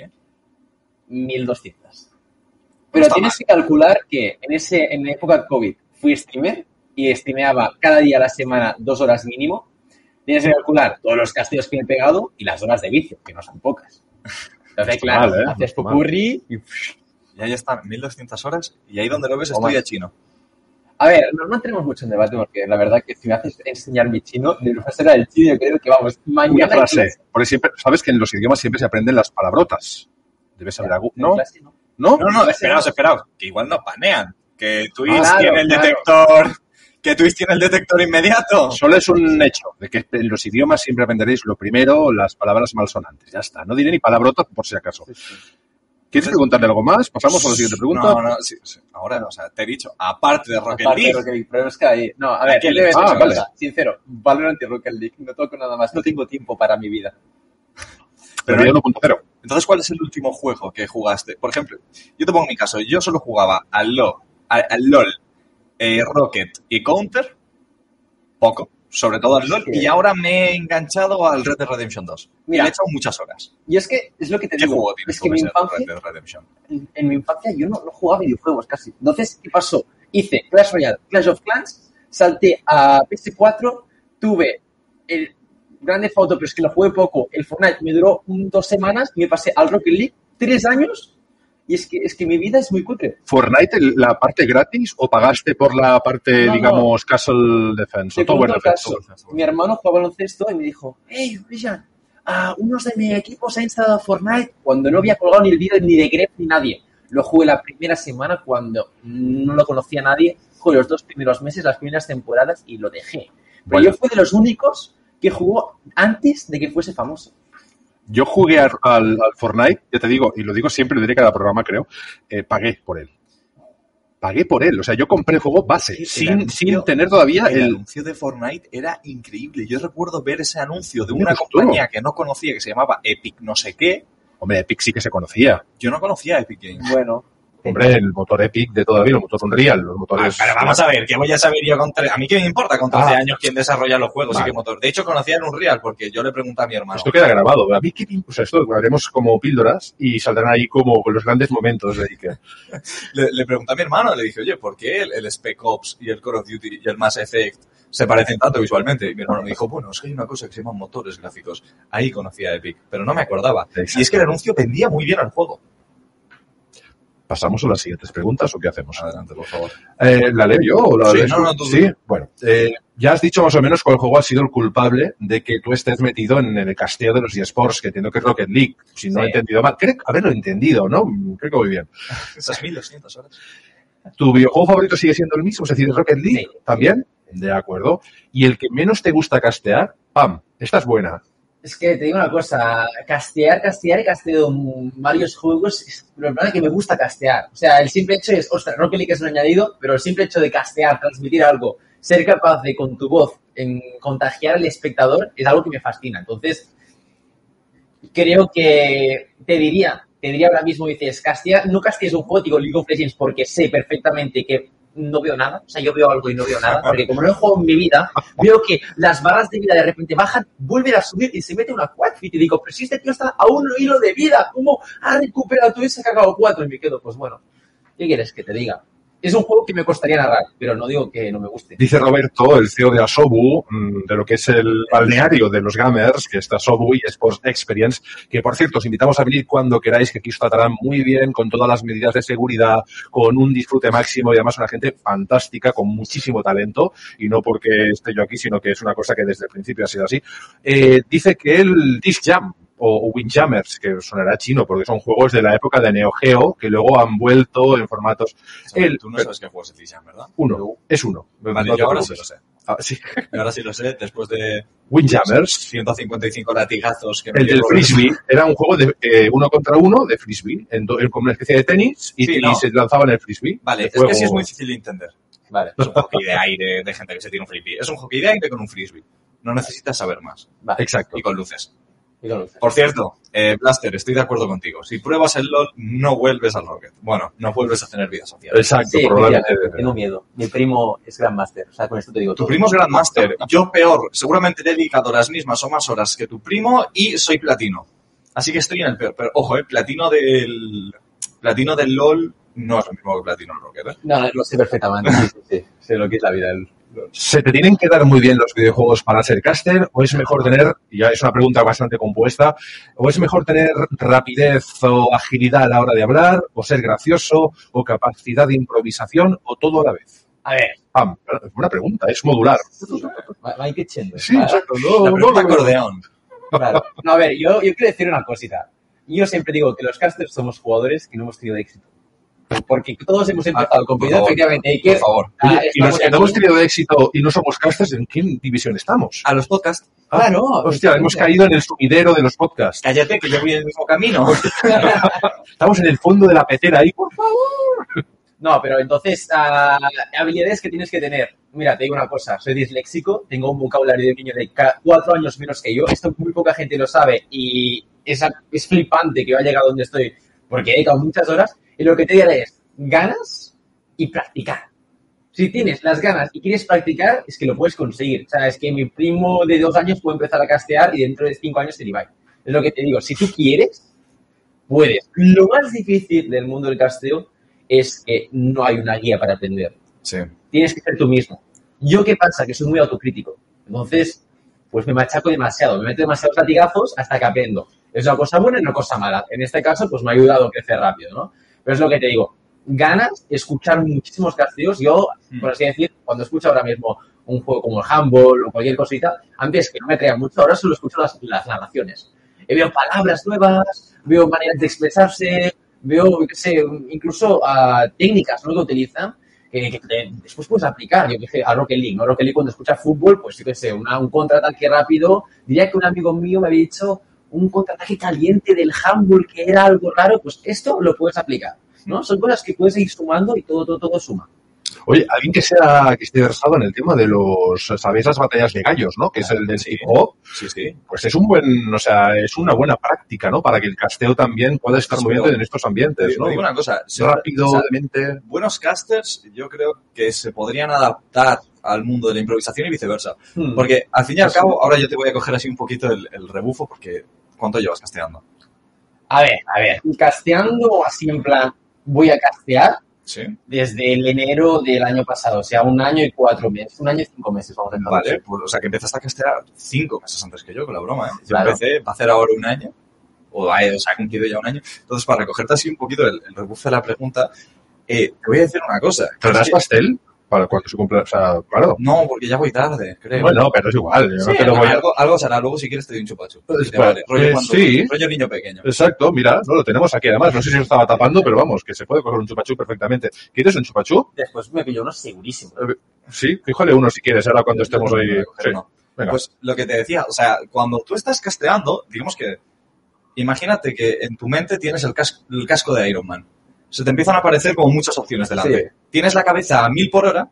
1200. Pero tienes mal. que calcular que en ese en la época COVID fui streamer y streameaba cada día a la semana dos horas mínimo. Tienes que calcular todos los castillos que me he pegado y las horas de vicio, que no son pocas. Entonces, claro, mal, ¿eh? No haces popurrí y... Y ahí están, 1200 horas, y ahí donde lo ves estudia chino. A ver, no, no tenemos mucho en debate porque la verdad que si me haces enseñar mi chino, de profesora del chino, yo creo que vamos, Una mañana... en frase. clase- Porque siempre, sabes que en los idiomas siempre se aprenden las palabrotas. Debes saber algo. ¿No? no. ¿No? No, no, esperaos, esperaos, que igual nos panean. Que Twitch Claro, tiene el claro. detector, que Twitch tiene el detector inmediato. Solo es un hecho de que en los idiomas siempre aprenderéis lo primero, las palabras malsonantes. Ya está. No diré ni palabrotas por si acaso. ¿Quieres preguntarle algo más? ¿Pasamos a la siguiente pregunta? No, no, sí, sí. Ahora, o sea, te he dicho, aparte de Rocket Aparte de League, Rocket League, pero es que ahí... No, a ver, qué le ves? Ah, vale. sincero, Valorant y Rocket League, no toco nada más, no tengo tiempo para mi vida. Pero Pero- yo 1.0. Entonces, ¿cuál es el último juego que jugaste? Por ejemplo, yo te pongo mi caso. Yo solo jugaba al LOL, al, al LOL eh, Rocket y Counter, poco, sobre todo al LOL, Sí. y ahora me he enganchado al Red Dead Redemption 2. Mira. le he echado muchas horas. Y es que es lo que te ¿Qué digo, juego es que mi infancia, Red Dead Redemption? en, en mi infancia yo no, no jugaba videojuegos casi. Entonces, ¿qué pasó? Hice Clash Royale, Clash of Clans, salté a PS4, tuve el Grande Auto, pero es que lo jugué poco. El Fortnite me duró un- dos semanas y me pasé al Rocket League tres años. Y es que, es que mi vida es muy cutre. ¿Fortnite la parte gratis o pagaste por la parte, No, no. digamos, Castle Defense o Te Tower Defense? Mi hermano jugaba baloncesto y me dijo, hey, Brian, ah, unos de mi equipo se han instalado Fortnite cuando no había colgado ni el vídeo ni de Gref ni nadie. Lo jugué la primera semana cuando no lo conocía nadie. Jugué los dos primeros meses, las primeras temporadas y lo dejé. Pero Bueno. yo fui de los únicos que jugó antes de que fuese famoso. Yo jugué al, Fortnite, ya te digo, y lo digo siempre, lo diré cada programa, creo, eh, pagué por él. Pagué por él. O sea, yo compré el juego base, sin, anuncio- sin tener todavía El, el... anuncio de Fortnite era increíble. Yo recuerdo ver ese anuncio de una compañía que no conocía, que se llamaba Epic no sé qué. Hombre, Epic sí que se conocía. Yo no conocía Epic Games. Bueno, Hombre, el motor Epic de todavía, el motor Unreal, los Ah, motores... pero vamos a ver, ¿qué voy a saber yo con tre- A mí qué me importa con 13 Ah. años quién desarrolla los juegos y qué motor. De hecho, conocía el Unreal porque yo le pregunté a mi hermano. Esto queda grabado. A mí, ¿qué, o sea, esto lo haremos como píldoras y saldrán ahí como con los grandes momentos de Iker. (laughs) Le, le pregunté a mi hermano, le dije, oye, ¿por qué el, el Spec Ops y el Call of Duty y el Mass Effect se parecen tanto visualmente? Y mi hermano me dijo, bueno, es que hay una cosa que se llama motores gráficos. Ahí conocía Epic, pero no me acordaba. Exacto. Y es que el anuncio vendía muy bien al juego. ¿Pasamos a las siguientes preguntas o qué hacemos? Adelante, por favor. Eh, ¿La leo yo o la Sí, no, tú? no, tú, Sí, bueno. eh, ya has dicho más o menos cuál juego ha sido el culpable de que tú estés metido en el casteo de los eSports, que entiendo que es Rocket League, si no Sí. he entendido mal. Creo haberlo entendido, ¿no? Creo que voy bien. (laughs) Esas 1200 horas. ¿Tu videojuego favorito sigue siendo el mismo? Es decir, Rocket League Sí. también. De acuerdo. Y el que menos te gusta castear, pam, esta es buena. Es que te digo una cosa, castear, castear, he casteado varios juegos, pero es que me gusta castear. O sea, el simple hecho es, ostras, Rocket League es un añadido, pero el simple hecho de castear, transmitir algo, ser capaz de con tu voz contagiar al espectador es algo que me fascina. Entonces, creo que te diría, te diría ahora mismo, dices, castear, no castees un juego, digo League of Legends porque sé perfectamente que no veo nada, o sea, yo veo algo y no veo nada, (laughs) porque como no he jugado en mi vida, veo que las barras de vida de repente bajan, vuelven a subir y se mete una quadfit y digo, pero si este tío está a un hilo de vida, ¿cómo ha recuperado todo y se ha cagado cuatro? Y me quedo, pues bueno, ¿qué quieres que te diga? Es un juego que me costaría narrar, pero no digo que no me guste. Dice Roberto, el CEO de Asobu, mm, de lo que es el balneario de los gamers, que es Asobu y Sports Experience, que por cierto, os invitamos a venir cuando queráis, que aquí os tratarán muy bien, con todas las medidas de seguridad, con un disfrute máximo y además una gente fantástica, con muchísimo talento, y no porque esté yo aquí, sino que es una cosa que desde el principio ha sido así. Eh, dice que el Disc Jam, o, o Windjammers, que sonará chino, porque son juegos de la época de Neo Geo, que luego han vuelto en formatos El- Tú no sabes qué juego es el Tishan, ¿verdad? uno, es uno. Vale, No yo ahora sí lo sé. Ah, sí. Ahora sí lo sé, después de Windjammers, 155 latigazos que me el del frisbee, era un juego de eh, uno contra uno de frisbee, en do- en- como una especie de tenis y, Sí, y no. se lanzaban el frisbee. Vale, es que sí es muy difícil de entender. Vale, Es un hockey de aire, de gente que se tira un frisbee. Es un hockey de aire con un frisbee. No necesitas saber más. vale. Exacto. Y con luces. Por cierto, eh, Blaster, estoy de acuerdo contigo. Si pruebas el LOL, no vuelves al Rocket. Bueno, no vuelves a tener vida social. Exacto, Sí, probablemente. tengo miedo. Mi primo es Grandmaster, o sea, con esto te digo Tu todo. primo es Grandmaster. Yo peor. Seguramente he dedicado las mismas o más horas que tu primo y soy platino. Así que estoy en el peor. Pero ojo, eh, platino del platino del LOL no es lo mismo que platino del Rocket. ¿eh? No, lo sé perfectamente, sí, sí, sí. (laughs) Sé lo que es la vida del... ¿Se te tienen que dar muy bien los videojuegos para ser caster o es mejor tener, ya es una pregunta bastante compuesta, o es mejor tener rapidez o agilidad a la hora de hablar, o ser gracioso, o capacidad de improvisación, o todo a la vez? A ver, Ah, buena pregunta, es modular. va, increciendo. Sí, exacto. No, La pregunta no, acordeón. Claro. (laughs) No, a ver, yo, yo quiero decir una cosita. Yo siempre digo que los casters somos jugadores que no hemos tenido éxito. Porque todos hemos empezado Ah, con por favor, efectivamente. Hay Por que, favor. Ah, y los que no hemos tenido éxito y no somos casters, ¿en qué división estamos? A los podcasts. Ah, Claro, Hostia, hemos caído en el sumidero de los podcasts. Cállate, que yo voy en el mismo camino. (laughs) Estamos en el fondo de la petera ahí, por favor. No, pero entonces, ah, habilidades que tienes que tener. Mira, te digo una cosa, soy disléxico, tengo un vocabulario de niño de cuatro años menos que yo, esto muy poca gente lo sabe y es, es flipante que yo haya llegado donde estoy porque he dedicado muchas horas y lo que te diré es ganas y practicar. Si tienes las ganas y quieres practicar, es que lo puedes conseguir. O sea, es que mi primo de dos años puede empezar a castear y dentro de cinco años ser Ibai. Es lo que te digo, si tú quieres, puedes. Lo más difícil del mundo del casteo es que no hay una guía para aprender. Sí. Tienes que ser tú mismo. Yo, ¿qué pasa? Que soy muy autocrítico. Entonces, pues me machaco demasiado, me meto demasiados latigazos hasta que aprendo. Es una cosa buena y una cosa mala. En este caso, pues me ha ayudado a crecer rápido, ¿no? Pero es lo que te digo. Ganas escuchar muchísimos casteos. Yo, Mm. por así decir, cuando escucho ahora mismo un juego como el Handball o cualquier cosita, antes que no me traía mucho, ahora solo escucho las, las narraciones. Y veo palabras nuevas, veo maneras de expresarse, veo, qué sé, incluso ah, técnicas ¿no? que utilizan que, que después puedes aplicar, yo qué sé, a Rocket League, ¿no? Rocket League cuando escuchas fútbol, pues yo qué sé, una- un contraataque rápido, diría que un amigo mío me había dicho un contraataque caliente del handball que era algo raro, pues esto lo puedes aplicar, ¿no? Son cosas que puedes ir sumando y todo, todo, todo suma. Oye, alguien que sea que esté versado en el tema de los, sabéis las batallas de gallos, ¿no? Que es el del Sí. hop. Sí, sí. Pues es un buen, o sea, es una buena práctica, ¿no? Para que el casteo también pueda estar Sí, moviendo pero- en estos ambientes, Te ¿no? digo una cosa. se- Rápido, o sea, de mente. buenos casters, yo creo que se podrían adaptar al mundo de la improvisación y viceversa. Hmm. Porque al fin y al cabo, ahora yo te voy a coger así un poquito el, el rebufo, porque ¿cuánto llevas casteando? A ver, a ver, casteando así en plan, voy a castear Sí. desde el enero del año pasado, o sea, un año y cuatro meses, un año y cinco meses, vamos a. Vale, pues, o sea que empezaste a castear cinco meses antes que yo, con la broma, ¿eh? Yo Claro. empecé, va a hacer ahora un año, o, ha- o sea, ha cumplido ya un año. Entonces, para recogerte así un poquito el, el rebufo de la pregunta, eh, te voy a decir una cosa. que ¿Traerás es que- pastel? Para cuando se cumpla, o sea, claro. no, porque ya voy tarde, creo. Bueno, pero es igual, yo Sí, no te lo voy a... algo, algo será, luego si quieres te doy un chupachu. Pues, vale. rollo, eh, cuando- sí. rollo niño pequeño. Exacto, mira, no lo tenemos aquí además, no sé si lo estaba tapando, pero vamos, que se puede coger un chupachú perfectamente. ¿Quieres un chupachú? Después me pilló uno segurísimo. Sí, fíjale uno si quieres, ahora cuando estemos ahí. a Sí. Venga. Pues lo que te decía, o sea, cuando tú estás casteando, digamos que, imagínate que en tu mente tienes el, cas- el casco de Iron Man. Se te empiezan a aparecer como muchas opciones delante. Tienes la cabeza a mil por hora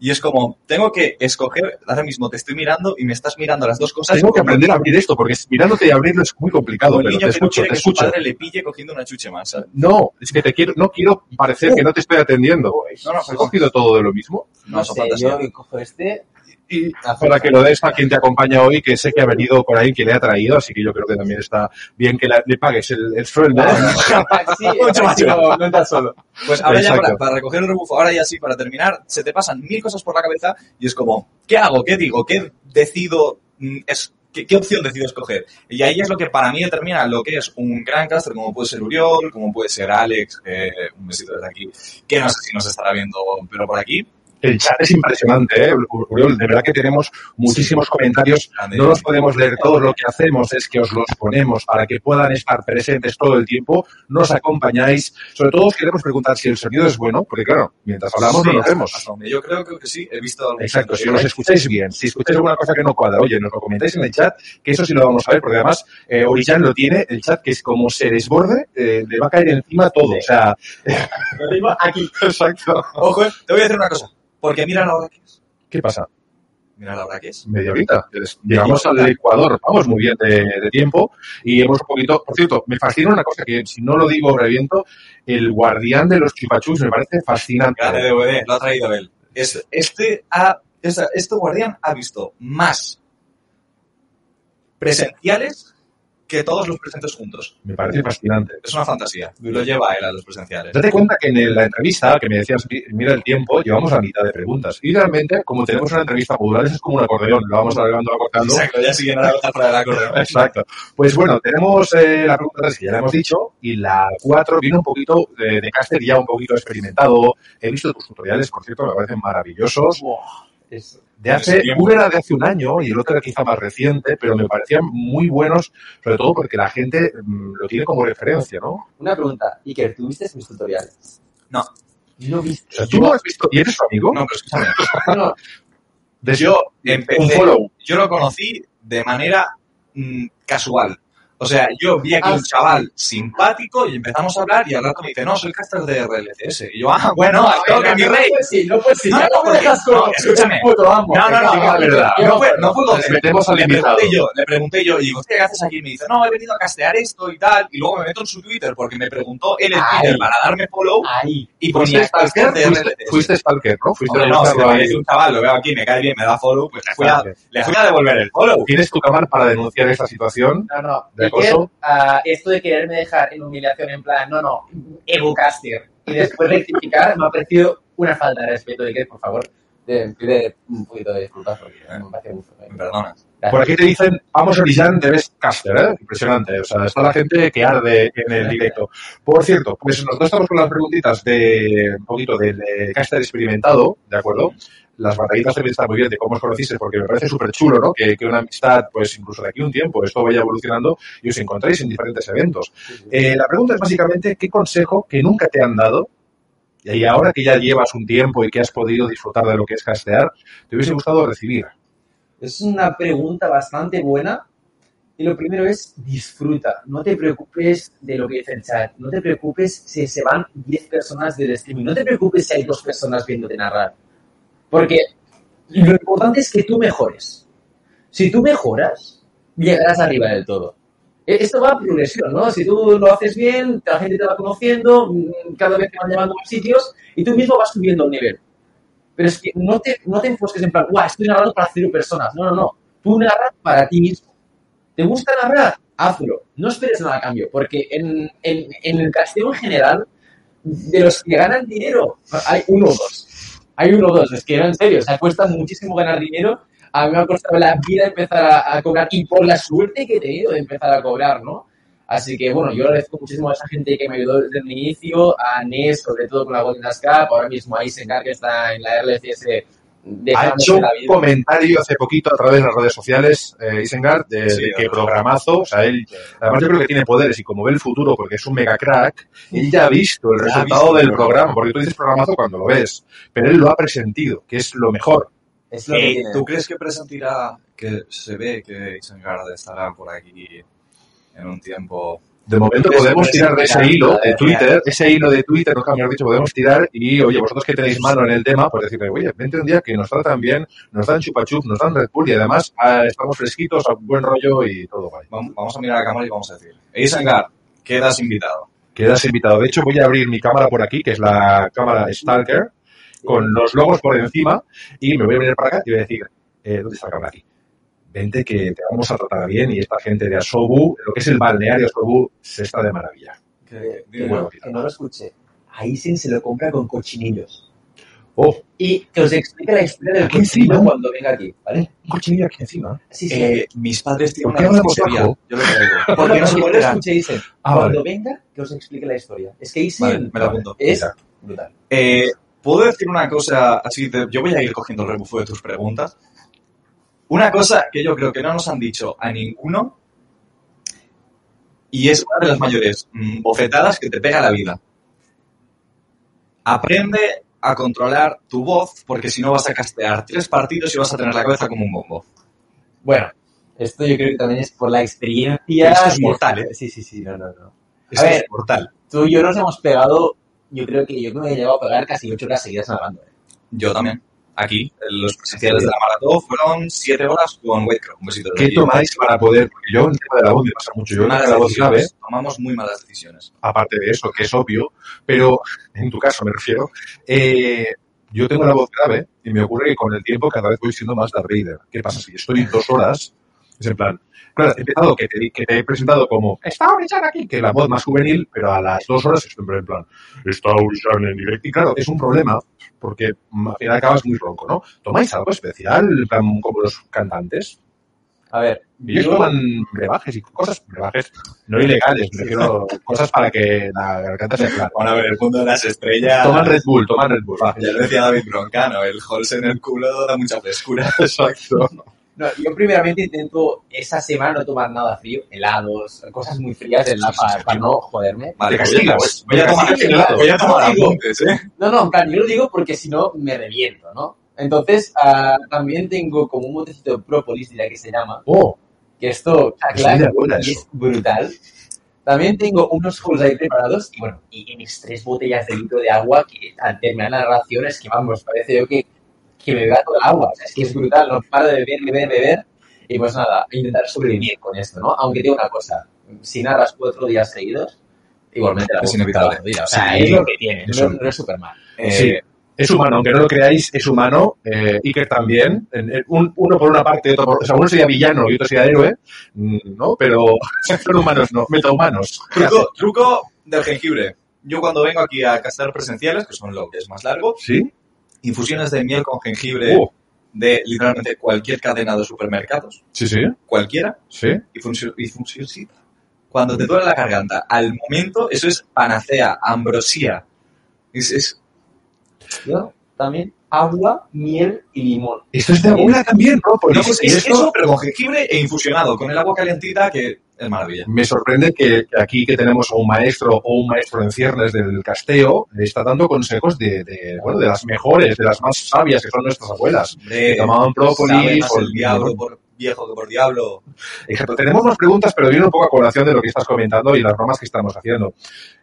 y es como, tengo que escoger, ahora mismo te estoy mirando y me estás mirando las dos cosas. Tengo que aprender a abrir esto, porque mirándote y abrirlo es muy complicado, pero niño te que no escucho, quiere te que su escucho. padre le pille cogiendo una chuche más. ¿sabes? No, es que te quiero, no quiero parecer que no te estoy atendiendo. No, no, ¿Has cogido todo de lo mismo? No, No eso sé, yo cojo este. Y para que lo des a quien te acompaña hoy, que sé que ha venido por ahí, que le ha traído, así que yo creo que también está bien que la- le pagues el, el sueldo. (laughs) sí, (laughs) Mucho más. no, no estás solo. Pues ahora ya Exacto. para, para recoger el rebufo, ahora ya sí, para terminar, se te pasan mil cosas por la cabeza y es como, ¿qué hago? ¿Qué digo? ¿Qué decido? mm, Es, ¿qué, qué opción decido escoger? Y ahí es lo que para mí determina lo que es un gran caster, como puede ser Uriol, como puede ser Alex, que un besito desde aquí, que no sé si nos estará viendo, pero por aquí. El chat es impresionante, ¿eh? Uriol, de verdad que tenemos muchísimos comentarios. No los podemos leer todos. Lo que hacemos es que os los ponemos para que puedan estar presentes todo el tiempo. Nos acompañáis. Sobre todo os queremos preguntar si el sonido es bueno, porque claro, mientras hablamos Sí, no lo vemos. Yo creo que, sí, he visto Exacto, si nos escucháis bien, si escucháis alguna cosa que no cuadra, oye, nos lo comentáis en el chat, que eso sí lo vamos a ver, porque además eh, lo tiene, el chat que es como se desborde, eh, le va a caer encima todo, o sea, aquí. (laughs) exacto. Ojo, eh, te voy a decir una cosa, porque mira la hora que es. ¿Qué pasa? Mira la hora que es. Media horita. Llegamos al Ecuador, vamos muy bien de, de tiempo y hemos un poquito, por cierto, me fascina una cosa que si no lo digo reviento, el guardián de los chupachus me parece fascinante. Grande DVD, lo ha traído él. Es- este, ha, esta- este guardián ha visto más presenciales que todos los presentes juntos. Me parece fascinante. Es una fantasía. Lo lleva él a los presenciales. Date cuenta que en la entrevista que me decías, "Mi- mira el tiempo, llevamos la mitad de preguntas. Y realmente, como tenemos una entrevista modular, es como un acordeón, lo vamos alargando, acortando. Exacto, ya siguen a la otra para el acordeón. (laughs) Exacto. Pues bueno, tenemos eh, la pregunta 3 que ya la hemos dicho y la 4 viene un poquito de, de caster ya un poquito experimentado. He visto tus tutoriales, por cierto, me parecen maravillosos. Es- De hace, uno era de hace un año y el otro era quizá más reciente, pero me parecían muy buenos, sobre todo porque la gente mm, lo tiene como referencia, ¿no? O Una pregunta, Iker, ¿tú viste mis tutoriales? No. No viste. sea, ¿Tú lo has visto y eres su amigo? No, pero escúchame. No, no, Desde Yo un empecé, follow. yo lo conocí de manera mm, casual. O sea, yo vi aquí un chaval simpático y empezamos a hablar y al rato me dice, no, soy caster de RLCS. Y yo, ah, bueno, creo que mi rey. Pues sí, no pues sí. No, no, dejas no, escúchame. puto. No, no, no, no, verdad. no fue, no fue al invitado. yo, le pregunté yo, y digo, ¿qué haces aquí? Y me dice, no, he venido a castear esto y tal, y luego me meto en su Twitter porque me preguntó él en. Twitter para darme follow Ahí. y ¿Fuiste ponía caster de ¿Fuiste, RLCS. fuiste stalker, ¿no? Fuiste no, ahí. parece un chaval, lo veo aquí, me cae bien, me da follow, pues le fui a, le fui a devolver el follow. ¿Tienes tu cámara para denunciar esta situación? No, no. Ah, esto de quererme dejar en humillación en plan, no, no, egocaster. Y después rectificar me ha parecido una falta de respeto. Iker, por favor, de- pide un poquito de disculpas porque me parece mucho. Perdonas. Por aquí te dicen, vamos Orillán de Best Caster, ¿eh? Impresionante. O sea, está la gente que arde en el directo. Por cierto, pues nosotros estamos con las preguntitas de un poquito del de caster experimentado, ¿de acuerdo? Las batallitas también están muy bien de cómo os conociste, porque me parece súper chulo, ¿no? Que, que una amistad, pues incluso de aquí un tiempo, esto vaya evolucionando y os encontráis en diferentes eventos. Eh, la pregunta es básicamente, ¿qué consejo que nunca te han dado y ahora que ya llevas un tiempo y que has podido disfrutar de lo que es castear, te hubiese gustado recibir? Es una pregunta bastante buena. Y lo primero es disfruta. No te preocupes de lo que dice el chat. No te preocupes si se van 10 personas del streaming. No te preocupes si hay dos personas viéndote narrar. Porque lo importante es que tú mejores. Si tú mejoras, llegarás arriba del todo. E- Esto va a progresión, ¿no? Si tú lo haces bien, la gente te va conociendo, mm, cada vez te van llevando a sitios y tú mismo vas subiendo un nivel. Pero es que no te, no te enfoques en plan, guau, estoy narrando para cero personas. No, no, no. Tú narras para ti mismo. ¿Te gusta narrar? Hazlo. No esperes nada a cambio, porque en, en, el castillo en general, de los que ganan dinero, hay uno o dos. Hay uno o dos, es que en serio, o sea, cuesta muchísimo ganar dinero. A mí me ha costado la vida empezar a, a cobrar y por la suerte que he tenido de empezar a cobrar, ¿no? Así que bueno, yo agradezco muchísimo a esa gente que me ayudó desde el inicio, a Nes, sobre todo con la Golden Cup, ahora mismo a Isengar que está en la RLCS Ha hecho un comentario hace poquito a través de las redes sociales, eh, Isengard, de, Sí, de que programazo, o sea, él, además yo creo que tiene poderes y como ve el futuro, porque es un mega crack, él ya ha visto el resultado visto del el programa, porque tú dices programazo cuando lo ves, pero él lo ha presentido, que es lo mejor. Es lo que Eh, tiene. ¿Tú crees que presentirá que se ve que Isengard estará por aquí en un tiempo? De momento podemos tirar de ese hilo de. Twitter, ese hilo de Twitter, nunca mejor dicho, podemos tirar y, oye, vosotros que tenéis mano en el tema, pues decirle, oye, vente un día que nos tratan bien, nos dan chupachup, nos dan Red Bull y además ah, estamos fresquitos, a buen rollo y todo guay. Vam- Vamos a mirar a la cámara y vamos a decir. Isengard, quedas invitado. Quedas invitado. De hecho, voy a abrir mi cámara por aquí, que es la cámara Stalker, con los logos por encima y me voy a venir para acá y voy a decir, eh, ¿dónde está la cámara aquí? Vente que te vamos a tratar bien y esta gente de Asobu, lo que es el balneario Asobu, se está de maravilla. Que- Que bueno, no, que no lo escuché. A Isen se lo compra con cochinillos. Oh, Y que os explique la historia del Aquí cochinillo encima. cuando venga aquí, ¿vale? un cochinillo aquí encima. Sí, sí. Eh, mis padres tienen ¿Por qué una pizzería. Yo lo traigo. (laughs) Porque no, no lo escuche Isen. Ah, cuando vale. venga, que os explique la historia. Es que Isen Vale, me lo apunto. es Mira. brutal. Eh, ¿Puedo decir una cosa así? de- yo voy a ir cogiendo el rebufo de tus preguntas. Una cosa que yo creo que no nos han dicho a ninguno y es una de las mayores mm, bofetadas que te pega la vida. Aprende a controlar tu voz porque si no vas a castear tres partidos y vas a tener la cabeza como un bombo. Bueno, esto yo creo que también es por la experiencia. Esto es mortal, ¿eh? Sí, sí, sí, no, no, no. Esto ver. es mortal. Tú y yo nos hemos pegado, yo creo que yo me he llegado a pegar casi ocho horas seguidas nadando. ¿eh? Yo también. Aquí, los presenciales de la maratón fueron siete horas con besito. ¿Qué tomáis para poder? Porque yo en el tema de la voz me pasa mucho. Yo Malas de la voz grave. Tomamos muy malas decisiones. aparte de eso, que es obvio, pero en tu caso me refiero, eh, yo tengo la voz grave y me ocurre que con el tiempo cada vez voy siendo más Darth Vader. ¿Qué pasa? Si estoy dos horas, es en plan, claro, he empezado que te, di- que te he presentado como, está Orichan aquí, que la voz más juvenil, pero a las dos horas estoy en plan, está Orichan en directo. Y claro, es un problema porque mm, al final acabas muy ronco, ¿no? ¿Tomáis algo especial, como los cantantes? A ver, Ellos yo- toman brebajes y cosas, brebajes no ilegales, me refiero cosas para que la garganta sea clara. Bueno, a ver, el mundo de las estrellas. Toman Red Bull, toman Red Bull, va. Ya lo decía David Broncano, el Halls en el culo da mucha frescura. Exacto. (laughs) No, yo primeramente intento esa semana no tomar nada frío, helados, cosas muy frías en la para no joderme. Vale, Te castigas. pues voy a tomar, castigas. voy a tomar apuntes, ¿eh? No, no, en plan, yo lo digo porque si no me reviento, ¿no? Entonces, ah, también tengo como un botecito de própolis, diría que se llama, Oh, que esto, Es claro, eso. es brutal. También tengo unos juegos ahí preparados y bueno, y, y mis tres botellas de litro de agua que al terminar la ración es que vamos, parece yo que, que me beba toda el agua. O sea, es que es brutal, no paro de beber, beber, beber. Y pues nada, intentar sobrevivir con esto, ¿no? Aunque tengo una cosa, si narras cuatro días seguidos, igualmente la Es inevitable. O sea, Sí. es lo que tiene, no, no es súper mal. Eh, Sí. es humano, aunque no lo creáis, es humano. Eh, Iker también. En- en un- uno por una parte, otro por O sea, uno sería villano y otro sería héroe, mm, ¿no? Pero (laughs) son humanos, no, metahumanos. truco, truco del jengibre. Yo cuando vengo aquí a castear presenciales, que son lo que es más largo, ¿Sí? Infusiones de miel con jengibre Uh, de literalmente cualquier cadena de supermercados, sí, sí, cualquiera, sí. y funcio- y. Cuando te duele la garganta, al momento, eso es panacea, ambrosía. Es, es- Yo también agua, miel y limón. Esto es de abuela también, ¿no? Pues no, es- es esto- eso, pero con jengibre e infusionado, con el agua calentita, que es maravilla. Me sorprende que, que aquí que tenemos a un maestro o un maestro en ciernes del casteo está dando consejos de, de, bueno, de las mejores, de las más sabias que son nuestras abuelas. Hombre, Que tomaban própolis. el diablo por viejo que por diablo. Exacto. Tenemos más preguntas, pero viene un poco a colación de lo que estás comentando y las bromas que estamos haciendo.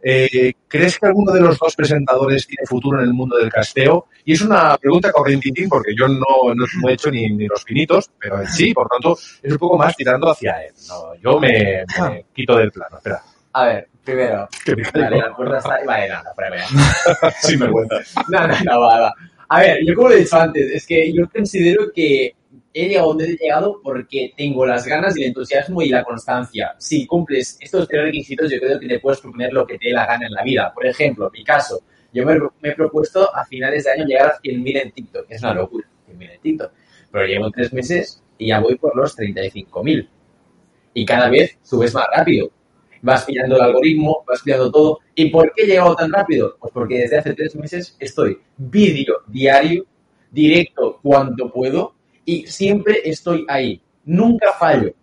Eh, ¿Crees que alguno de los dos presentadores tiene futuro en el mundo del casteo? Y es una pregunta corrientitín porque yo no, no he hecho ni, ni los finitos, pero él sí, por tanto, es un poco más tirando hacia él. No, yo me, me quito del plano. Espera. A ver, primero, (laughs) que me vale, la puerta está vale, nada. (laughs) Sin vergüenza. (laughs) No, no, no, va, va. A ver, yo como lo he dicho antes, es que yo considero que he llegado donde he llegado porque tengo las ganas y el entusiasmo y la constancia. Si cumples estos tres requisitos, yo creo que te puedes proponer lo que te dé la gana en la vida. Por ejemplo, en mi caso, yo me, he propuesto a finales de año llegar a 100.000 en TikTok. Es una locura, 100.000 en TikTok. Pero llevo tres meses y ya voy por los 35.000. Y cada vez subes más rápido. Vas pillando el algoritmo, vas pillando todo. ¿Y por qué he llegado tan rápido? Pues porque desde hace tres meses estoy vídeo diario, directo cuando puedo y siempre estoy ahí. Nunca fallo.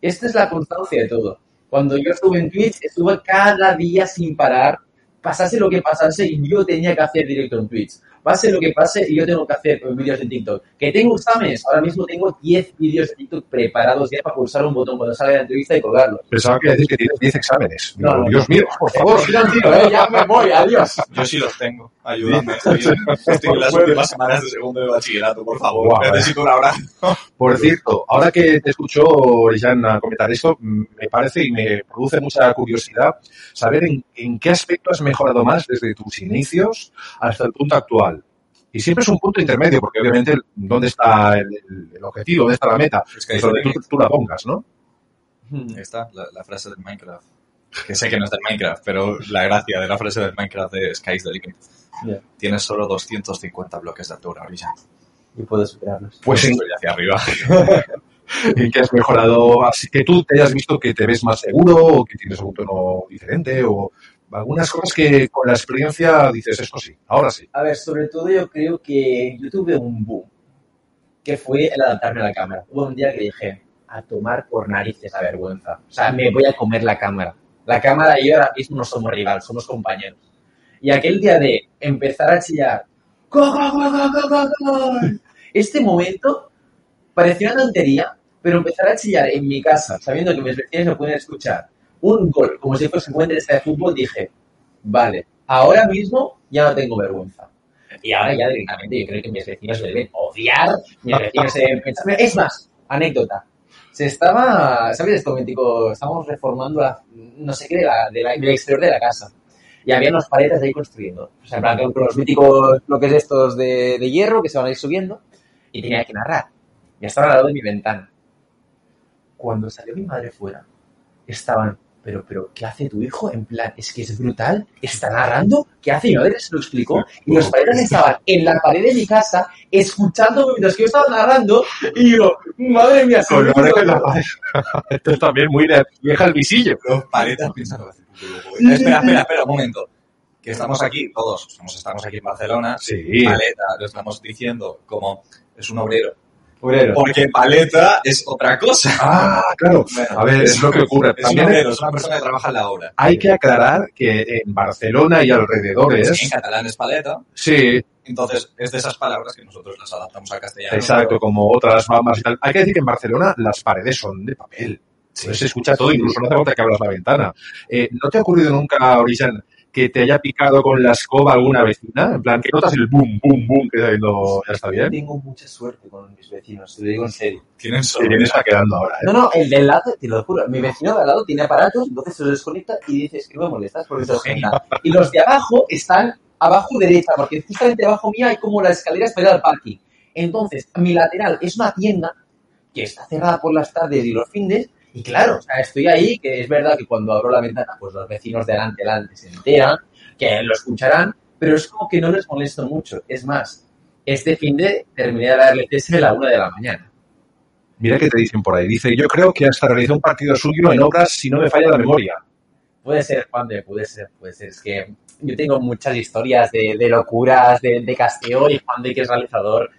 Esta es la constancia de todo. Cuando yo estuve en Twitch, estuve cada día sin parar, pasase lo que pasase y yo tenía que hacer directo en Twitch. Pase lo que pase, y yo tengo que hacer vídeos de TikTok. Que tengo exámenes, ahora mismo tengo 10 vídeos de TikTok preparados ya para pulsar un botón cuando salga la entrevista y colgarlos. Pensaba que decir que tienes 10 exámenes. No, no, Dios no. mío, por favor. Eh, ya me voy, adiós. Yo sí los tengo. Ayúdame. Estoy, estoy en las últimas semanas de segundo de bachillerato, por favor. Necesito un abrazo. (laughs) Por cierto, ahora que te escucho, Jan, comentar esto, mm, me parece y me produce mucha curiosidad saber en, en qué aspecto has mejorado más desde tus inicios hasta el punto actual. Y siempre es un punto intermedio, porque obviamente dónde está el, objetivo, dónde está la meta, Es que donde tú, tú la pongas, ¿no? Ahí está, la, la frase del Minecraft. Que sé que no es del Minecraft, pero la gracia de la frase del Minecraft es Sky's the limit. Tienes solo 250 bloques de altura. Y puedo superarlos. Pues en, Estoy hacia arriba. (laughs) en qué has mejorado, así que tú te hayas visto que te ves más seguro, o que tienes un tono diferente, o algunas cosas que con la experiencia dices, esto sí, ahora sí. A ver, sobre todo yo creo que yo tuve un boom, que fue el adaptarme a la cámara. Hubo un día que dije, a tomar por narices la vergüenza. O sea, me voy a comer la cámara. La cámara y yo ahora mismo no somos rival, somos compañeros. Y aquel día de empezar a chillar, ¡Gol, gol, gol! Este momento pareció una tontería, pero empezar a chillar en mi casa, sabiendo que mis vecinos me pueden escuchar, un gol, como si fuese un buen de fútbol, dije, vale, ahora mismo ya no tengo vergüenza. Y ahora ya directamente yo creo que mis vecinos me deben odiar, mis vecinos se deben pensar... Es más, anécdota. Se estaba, ¿sabes esto, momentico? Estábamos reformando la, no sé qué, de la, de la- del exterior de la casa. Y había unas paredes ahí construyendo. O sea, en plan, con los míticos bloques estos de, de hierro que se van a ir subiendo. Y tenía que narrar. Y estaba al lado de mi ventana. Cuando salió mi madre fuera, estaban, pero, pero, ¿qué hace tu hijo? En plan, es que es brutal, está narrando, ¿qué hace? Mi madre se lo explicó. Y los padres estaban en la pared de mi casa, escuchando mientras que yo estaba narrando, y yo, madre mía, Con la pared. (laughs) Esto es también muy de vieja el visillo. Los paletas piensan Espera, espera, espera, un momento. Que estamos aquí, todos, estamos, estamos aquí en Barcelona. Sí. Paleta, lo estamos diciendo como es un obrero. Obrero. Porque paleta es otra cosa. Ah, claro. Bueno, A ver, es lo que ocurre. Es un También obrero, es una persona que trabaja en la obra. hay que aclarar que en Barcelona y En alrededores, catalán es paleta, sí, entonces es de esas palabras que nosotros las adaptamos al castellano. exacto, como otras bambas y tal. Hay que decir que en Barcelona las paredes son de papel. Entonces se escucha todo, incluso no hace falta que abras la ventana. Eh, ¿No te ha ocurrido nunca, Orisan, que te haya picado con la escoba alguna vecina? En plan, que notas el boom, boom, boom, que está ya está bien. Tengo mucha suerte con mis vecinos, te lo digo en serio. Solo. bien está quedando ahora, ¿eh? No, no, el del lado, te lo juro, mi vecino de al lado tiene aparatos, entonces se los desconecta y dices que no me molestas porque se genial. Y los de abajo están abajo derecha, porque justamente debajo mía hay como la escalera para ir al parking. Entonces, mi lateral es una tienda que está cerrada por las tardes y los fines, y claro, o sea, estoy ahí, que es verdad que cuando abro la ventana, pues los vecinos de delante, delante se enteran, que lo escucharán, pero es como que no les molesto mucho. Es más, este fin de terminé de darle cese a la una de la mañana. Mira que te dicen por ahí. Dice, yo creo que hasta realizó un partido suyo en obras si no me falla la memoria. Puede ser, Juan de, puede ser, puede ser. Es que yo tengo muchas historias de, de locuras de, de casteo y Juan de, que es realizador,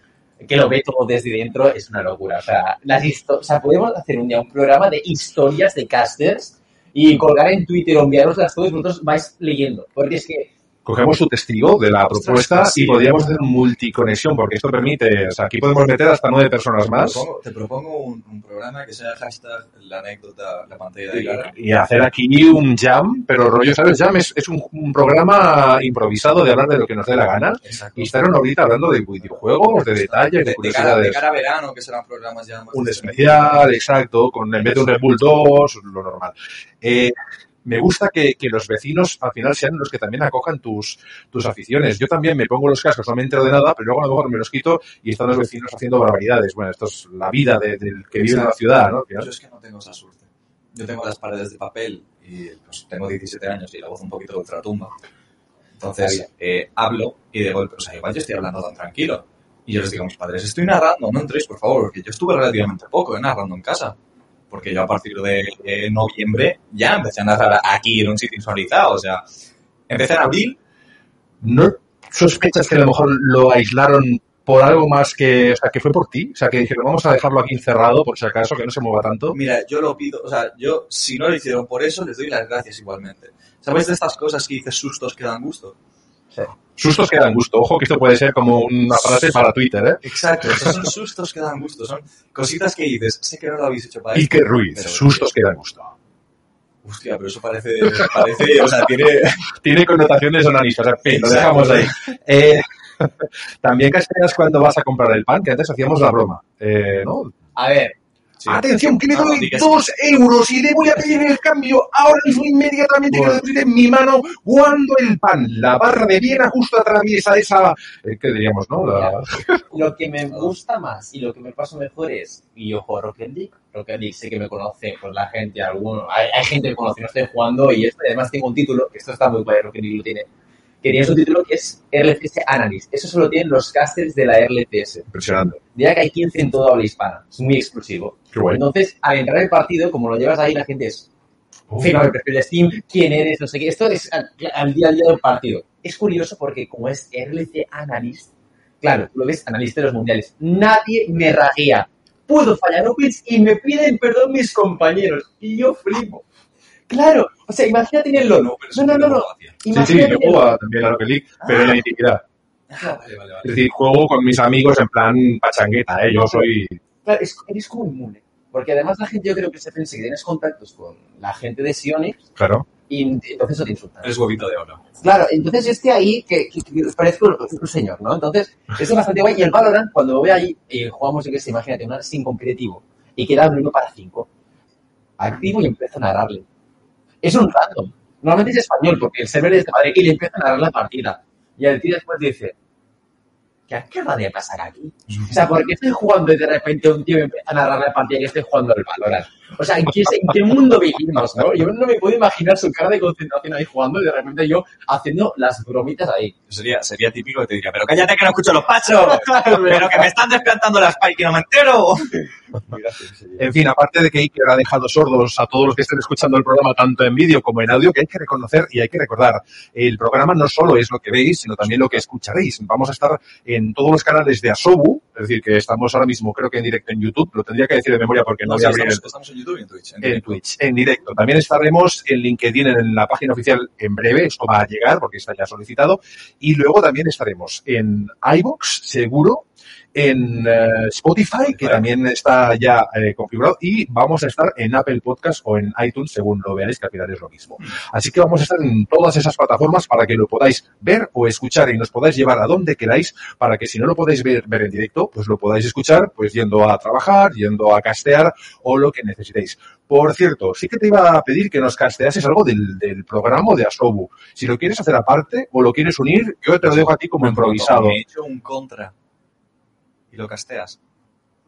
que lo ve todo desde dentro, es una locura. O sea, las o sea, podemos hacer un día un programa de historias de casters y colgar en Twitter o enviaroslas todos y vosotros vais leyendo. Porque es que Cogemos su testigo de la propuesta y podríamos hacer multiconexión, porque esto permite, o sea, aquí podemos meter hasta nueve personas Te más propongo, te propongo un, un programa que sea hashtag la anécdota, la pantalla de cara. y hacer aquí un jam, pero rollo, ¿sabes? Jam es, es un, un programa improvisado de hablar de lo que nos dé la gana Exacto. y estar una horita hablando de videojuegos, de detalles, de, de, de cara, de cara a verano, que serán programas ya más... un especial, exacto, con en vez de un Red Bull 2, lo normal. Eh, me gusta que, que los vecinos al final sean los que también acojan tus, tus aficiones. Yo también me pongo los cascos, no me entero de nada, pero luego a lo mejor me los quito y están los vecinos haciendo barbaridades. Bueno, esto es la vida de- del que vive en la ciudad, ¿no? Yo es que no tengo esa suerte. Yo tengo las paredes de papel y pues, tengo 17 años y la voz un poquito de ultratumba. Entonces, eh, hablo y de golpe, o sea, igual yo estoy hablando tan tranquilo. Y yo les digo a mis padres, estoy narrando, no entréis, por favor, porque yo estuve relativamente poco eh, narrando en casa. Porque yo a partir de eh, noviembre ya empecé a narrar aquí en un sitio insonorizado. O sea, empecé en abril ¿No sospechas que a lo mejor lo aislaron por algo más que, o sea, que fue por ti? O sea, que dijeron, vamos a dejarlo aquí encerrado por si acaso, que no se mueva tanto. Mira, yo lo pido, o sea, yo si no lo hicieron por eso, les doy las gracias igualmente. ¿Sabes de estas cosas que dices sustos que dan gusto? Sí. Sustos que dan gusto. Ojo que esto puede ser como una frase para Twitter, ¿eh? Exacto, esos son sustos que dan gusto, son cositas que dices, sé que no lo habéis hecho para Iker esto, Ruiz, sustos que dan gusto. Hostia, pero eso parece, parece, o sea, tiene... (laughs) Tiene connotaciones onanistas, en fin, lo dejamos ahí. Eh, (laughs) también casteas cuando vas a comprar el pan, que antes hacíamos la broma. Eh, ¿no? A ver, Sí. Atención, que le No, doy que dos euros y le voy a pedir el cambio ahora mismo inmediatamente que Bueno. lo deposite en mi mano cuando el pan, la barra de Viena justo atraviesa esa, eh, ¿qué diríamos, no? La- (laughs) lo que me gusta más y lo que me pasa mejor es, y yo juego Rocket League, Rocket League sé que me conoce pues la gente, alguno, hay, hay gente que me conoce, no estoy jugando y esto, además tengo un título, que esto está muy padre, Rocket League lo tiene, que tiene un título que es RLCS Analyst, eso solo tienen los casters de la RLCS, Impresionante. diría que hay 15 en toda habla hispana, es muy exclusivo. Qué guay. Entonces, al entrar el partido, como lo llevas ahí, la gente es, Oh. firma el perfil de Steam, quién eres, no sé qué. Esto es al, al día a día del partido. Es curioso porque como es RLC Analyst, claro, tú lo ves analista de los mundiales, nadie me raguea. Puedo fallar opens y me piden perdón mis compañeros. Y yo flipo. Claro, o sea, imagínate en el LOL. No, no, no, no. Sí, sí, yo en el juego LOL. a- también a Rocket League, pero en la intimidad. Ah, vale, vale, Es decir, juego con mis amigos en plan pachangueta, ¿eh? Yo soy... Claro, es- eres como inmune. Porque además la gente, yo creo que se piensa que tienes contactos con la gente de Sionix Claro. y entonces no te insultan. Eres huevito de oro. Claro, entonces estoy ahí que, que, que parezco un señor, ¿no? Entonces, (laughs) eso es bastante guay. Y el Valorant, cuando voy allí, eh, jugamos, yo qué sé, imagínate, un sin competitivo, y queda un 1 para 5, activo y empiezo a narrarle. Es un random. Normalmente es español, porque el server es de Madrid y le empieza a narrar la partida. Y el tío después dice, ¿qué acaba de pasar aquí? O sea, ¿por qué estoy jugando y de repente un tío me empieza a narrar la partida y estoy jugando al Valorant? O sea, ¿en qué, en qué mundo vivimos, no? Yo no me puedo imaginar su cara de concentración ahí jugando y de repente yo haciendo las bromitas ahí. Sería, sería típico que te diría, pero cállate que no escucho los pachos, (laughs) pero que me están desplantando la spike y no me entero. (laughs) En fin, aparte de que Iker ha dejado sordos a todos los que estén escuchando el programa tanto en vídeo como en audio, que hay que reconocer y hay que recordar, el programa no solo es lo que veis, sino también lo que escucharéis. Vamos a estar en todos los canales de Asobu, es decir, que estamos ahora mismo creo que en directo en YouTube, lo tendría que decir de memoria porque no, No, voy a abrir estamos, el- estamos en YouTube y en Twitch. en. Twitch, en directo. También estaremos en LinkedIn en la página oficial en breve, esto va a llegar porque está ya solicitado, y luego también estaremos en iBox, seguro, en eh, Spotify, que también está ya eh, configurado, y vamos a estar en Apple Podcast o en iTunes, según lo veáis, que al final es lo mismo. Así que vamos a estar en todas esas plataformas para que lo podáis ver o escuchar y nos podáis llevar a donde queráis, para que si no lo podéis ver, ver en directo, pues lo podáis escuchar, pues yendo a trabajar, yendo a castear o lo que necesitéis. Por cierto, sí que te iba a pedir que nos casteases algo del, del programa de Asobu. Si lo quieres hacer aparte o lo quieres unir, yo te lo dejo a ti como improvisado. Me he hecho un contra y lo casteas.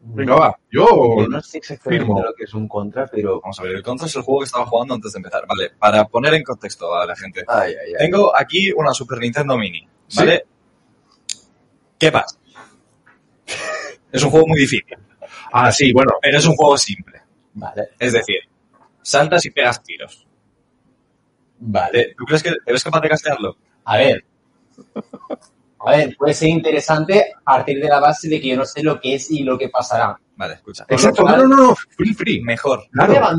Venga, va. Yo, Yo no sé exactamente firmo. lo que es un contra, pero... Vamos a ver, el contra es el juego que estaba jugando antes de empezar. Vale, para poner en contexto a la gente. Ay, ay, ay. Tengo aquí una Super Nintendo Mini, ¿vale? ¿Qué pasa? Es un juego muy difícil, ah, sí, bueno, pero es un juego simple. Vale, Es decir, saltas y pegas tiros. vale. ¿Te- ¿Tú crees que eres capaz de castearlo? A ver. A ver, puede ser interesante a partir de la base de que yo no sé lo que es y lo que pasará. Vale, escucha. exacto, no, no, no, free, free. Mejor. Claro. Vale, a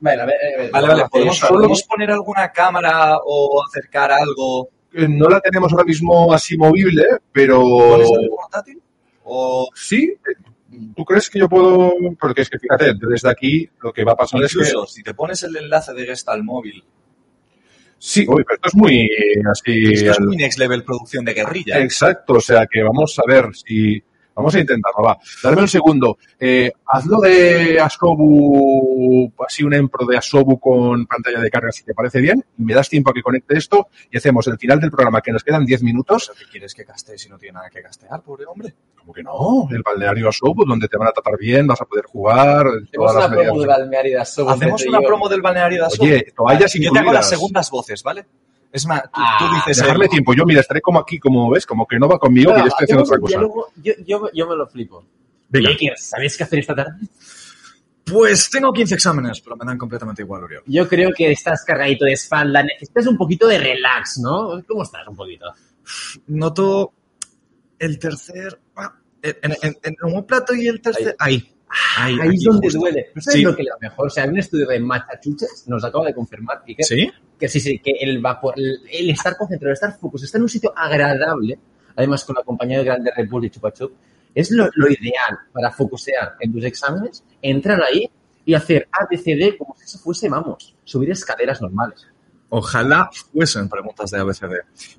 ver, a ver, Vale, vale, ¿podemos, ¿podemos poner alguna cámara o acercar algo? Eh, No la tenemos ahora mismo así movible, pero ¿Pones el portátil? O sí. eh, ¿Tú crees que yo puedo? Porque es que fíjate, desde aquí lo que va a pasar es que si te pones el enlace de Gesta al móvil, sí, uy, pero esto es muy así. esto es muy next level producción de guerrilla. Exacto, o sea que vamos a ver si. Vamos a intentarlo, va. Dame un segundo. Eh, hazlo de Asobu, así un empro de Asobu con pantalla de carga, si te parece bien. Y me das tiempo a que conecte esto y hacemos el final del programa, que nos quedan 10 minutos. ¿Qué quieres que castee si no tiene nada que castear, pobre hombre? Como que no, el balneario Asobu, donde te van a tratar bien, vas a poder jugar. Hacemos todas las una promo de medidas. balneario de Asobo. Hacemos una promo del balneario de Asobo. Oye, toallas Yo te hago incluidas. las segundas voces, ¿vale? Es más, tú, Ah, tú dices... Dejarme el- tiempo. Yo, mira, estaré como aquí, como ves, como que no va conmigo, que yo estoy haciendo otra cosa. Yo, yo, yo, yo me lo flipo. Venga. ¿sabéis qué hacer esta tarde? Pues tengo 15 exámenes, pero me dan completamente igual, Oriol. Yo creo que estás cargadito de espalda, necesitas un poquito de relax, ¿no? ¿Cómo estás un poquito? Noto el tercer... ah, En, en, en un plato y el tercer... Ahí. Ay, Ahí es aquí donde justo. duele. ¿No sabes Sí. lo que es lo mejor? O sea, un estudio de Massachusetts nos acaba de confirmar Iker, ¿Sí? Que sí, sí, que el vapor, el, estar concentrado, el estar focus, estar en un sitio agradable, además con la compañía de grande Red Bull y Chupa Chup, es lo, lo ideal para focusear en tus exámenes, entrar ahí y hacer ABCD como si eso fuese, vamos, subir escaleras normales. Ojalá fuesen preguntas de ABCD.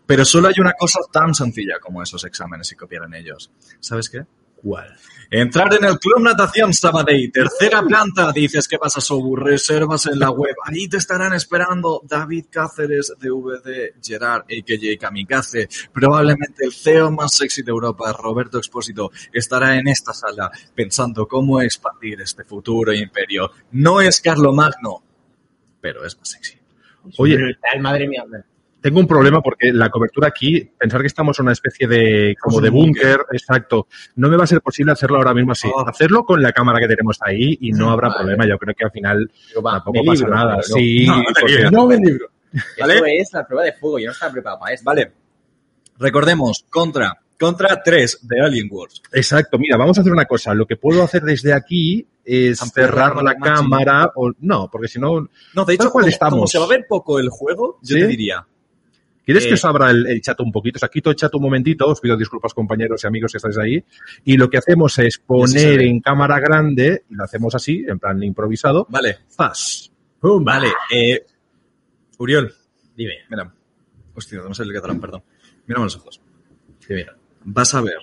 Pero solo hay una cosa tan sencilla como esos exámenes y copiar en ellos. ¿Sabes qué? ¿Cuál? Entrar en el Club Natación Sabadell, tercera planta. Dices, ¿qué pasa, Sobu? Reservas en la web. Ahí te estarán esperando David Cáceres, DVD, Gerard, a.k.a. Kamikaze. Probablemente el CEO más sexy de Europa, Roberto Expósito, estará en esta sala pensando cómo expandir este futuro imperio. No es Carlomagno, pero es más sexy. Oye, madre mía. Tengo un problema porque la cobertura aquí, pensar que estamos en una especie de como de búnker, exacto, no me va a ser posible hacerlo ahora mismo así. Oh. Hacerlo con la cámara que tenemos ahí y no habrá Vale. problema. Yo creo que al final va, tampoco pasa libro, nada. pero no. Sí, No, no te porque- libres. No me libro. ¿Vale? Eso es la prueba de fuego. Yo no estaba preparado para esto. Vale. Recordemos, contra. Contra 3 de Alien Wars. Exacto, mira, vamos a hacer una cosa. Lo que puedo hacer desde aquí es cerrar la la cámara o no, porque si no, No, de hecho, ¿Sabes cuál como, estamos? como se va a ver poco el juego, yo ¿Sí? te diría. ¿Quieres Eh. que os abra el, el chat un poquito? O sea, quito el chat un momentito, os pido disculpas compañeros y amigos que estáis ahí. Y lo que hacemos es poner en cámara grande, y lo hacemos así, en plan improvisado, Vale, ¡zas! vale. Eh, Uriol, Dime, mira. Hostia, no sé el catalán, perdón. Mírame los ojos. dime. Vas a ver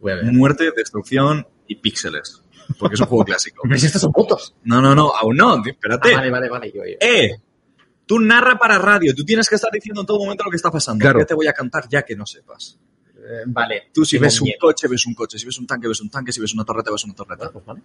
Voy a ver. muerte, destrucción y píxeles. Porque es un juego (laughs) clásico. Pero si estos son fotos. No, no, no, aún no. Espérate. Ah, vale, vale, vale. Yo, yo. ¡Eh! Tú narra para radio. Tú tienes que estar diciendo en todo momento lo que está pasando. Claro. ¿Qué te voy a cantar ya que no sepas? Eh, vale. Tú si ves un miedo. coche, ves un coche. Si ves un tanque, ves un tanque. Si ves una torreta, ves una torreta. Bueno, pues vale.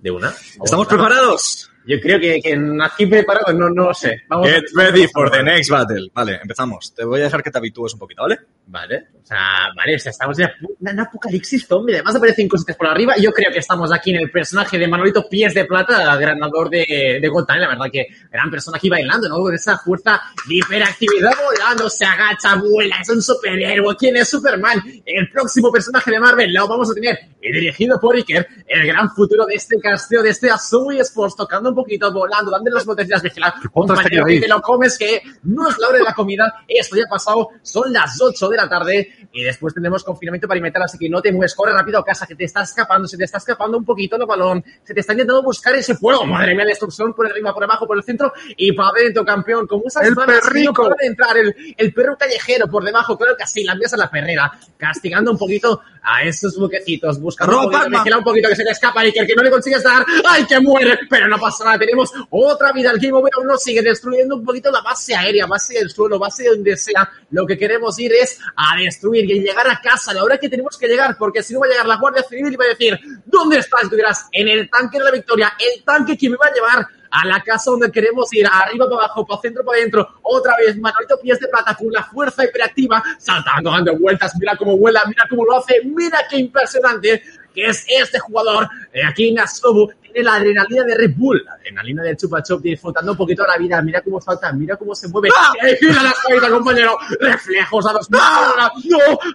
¿De una? ¿Estamos preparados? Yo creo que, que aquí preparado, no, no lo sé. Vamos Get a- ready for the next battle. Vale, empezamos. Te voy a dejar que te habitúes un poquito, ¿vale? Vale, o sea, vale, o sea, estamos en un apocalipsis zombie. Además aparecen cositas por arriba. Yo creo que estamos aquí en el personaje de Manolito Pies de Plata, ganador de, de Got Talent. La verdad que gran persona aquí bailando, ¿no? Con esa fuerza de hiperactividad volando, se agacha, vuela, es un superhéroe. ¿Quién es Superman? El próximo personaje de Marvel lo vamos a tener. Dirigido por Iker, el gran futuro de este castillo, de este Azul Sports, tocando un poquito, volando, dando las potencias, vigilar. Compañero, que que te lo comes, que no es la hora de la comida. Esto ya ha pasado, son las 8 de la tarde y después tendremos confinamiento perimetral, así que no te mueves, corre rápido a casa, que te está escapando, se te está escapando un poquito el balón, se te está intentando buscar ese fuego. Madre mía, destrucción por arriba, por abajo, por el centro y para adentro, campeón. Como esas El que perrico. no de entrar, el, el perro callejero por debajo, claro que sí, la envías a la perrera, castigando un poquito a esos buquecitos, buscando un poquito, vigila un poquito que se te escapa y que el que no le consigues dar, ¡ay, que muere! Pero no pasa nada, tenemos otra vida. El Game Over aún nos sigue destruyendo un poquito la base aérea, base del suelo, base de donde sea. Lo que queremos ir es a destruir y llegar a casa a la hora que tenemos que llegar, porque si no va a llegar la Guardia Civil y va a decir, ¿dónde estás? Y tú dirás, en el tanque de la victoria, el tanque que me va a llevar a la casa donde queremos ir, arriba para abajo, para centro, para adentro, otra vez, Manolito Pies de Plata con la fuerza hiperactiva, saltando, dando vueltas, mira cómo vuela, mira cómo lo hace, mira qué impresionante que es este jugador, eh, aquí en Asobu, tiene la adrenalina de Red Bull, la adrenalina del Chupa Chup, disfrutando un poquito de la vida, mira cómo salta, mira cómo se mueve, ¡Eh, gira la cabeza, compañero, reflejos a dos no,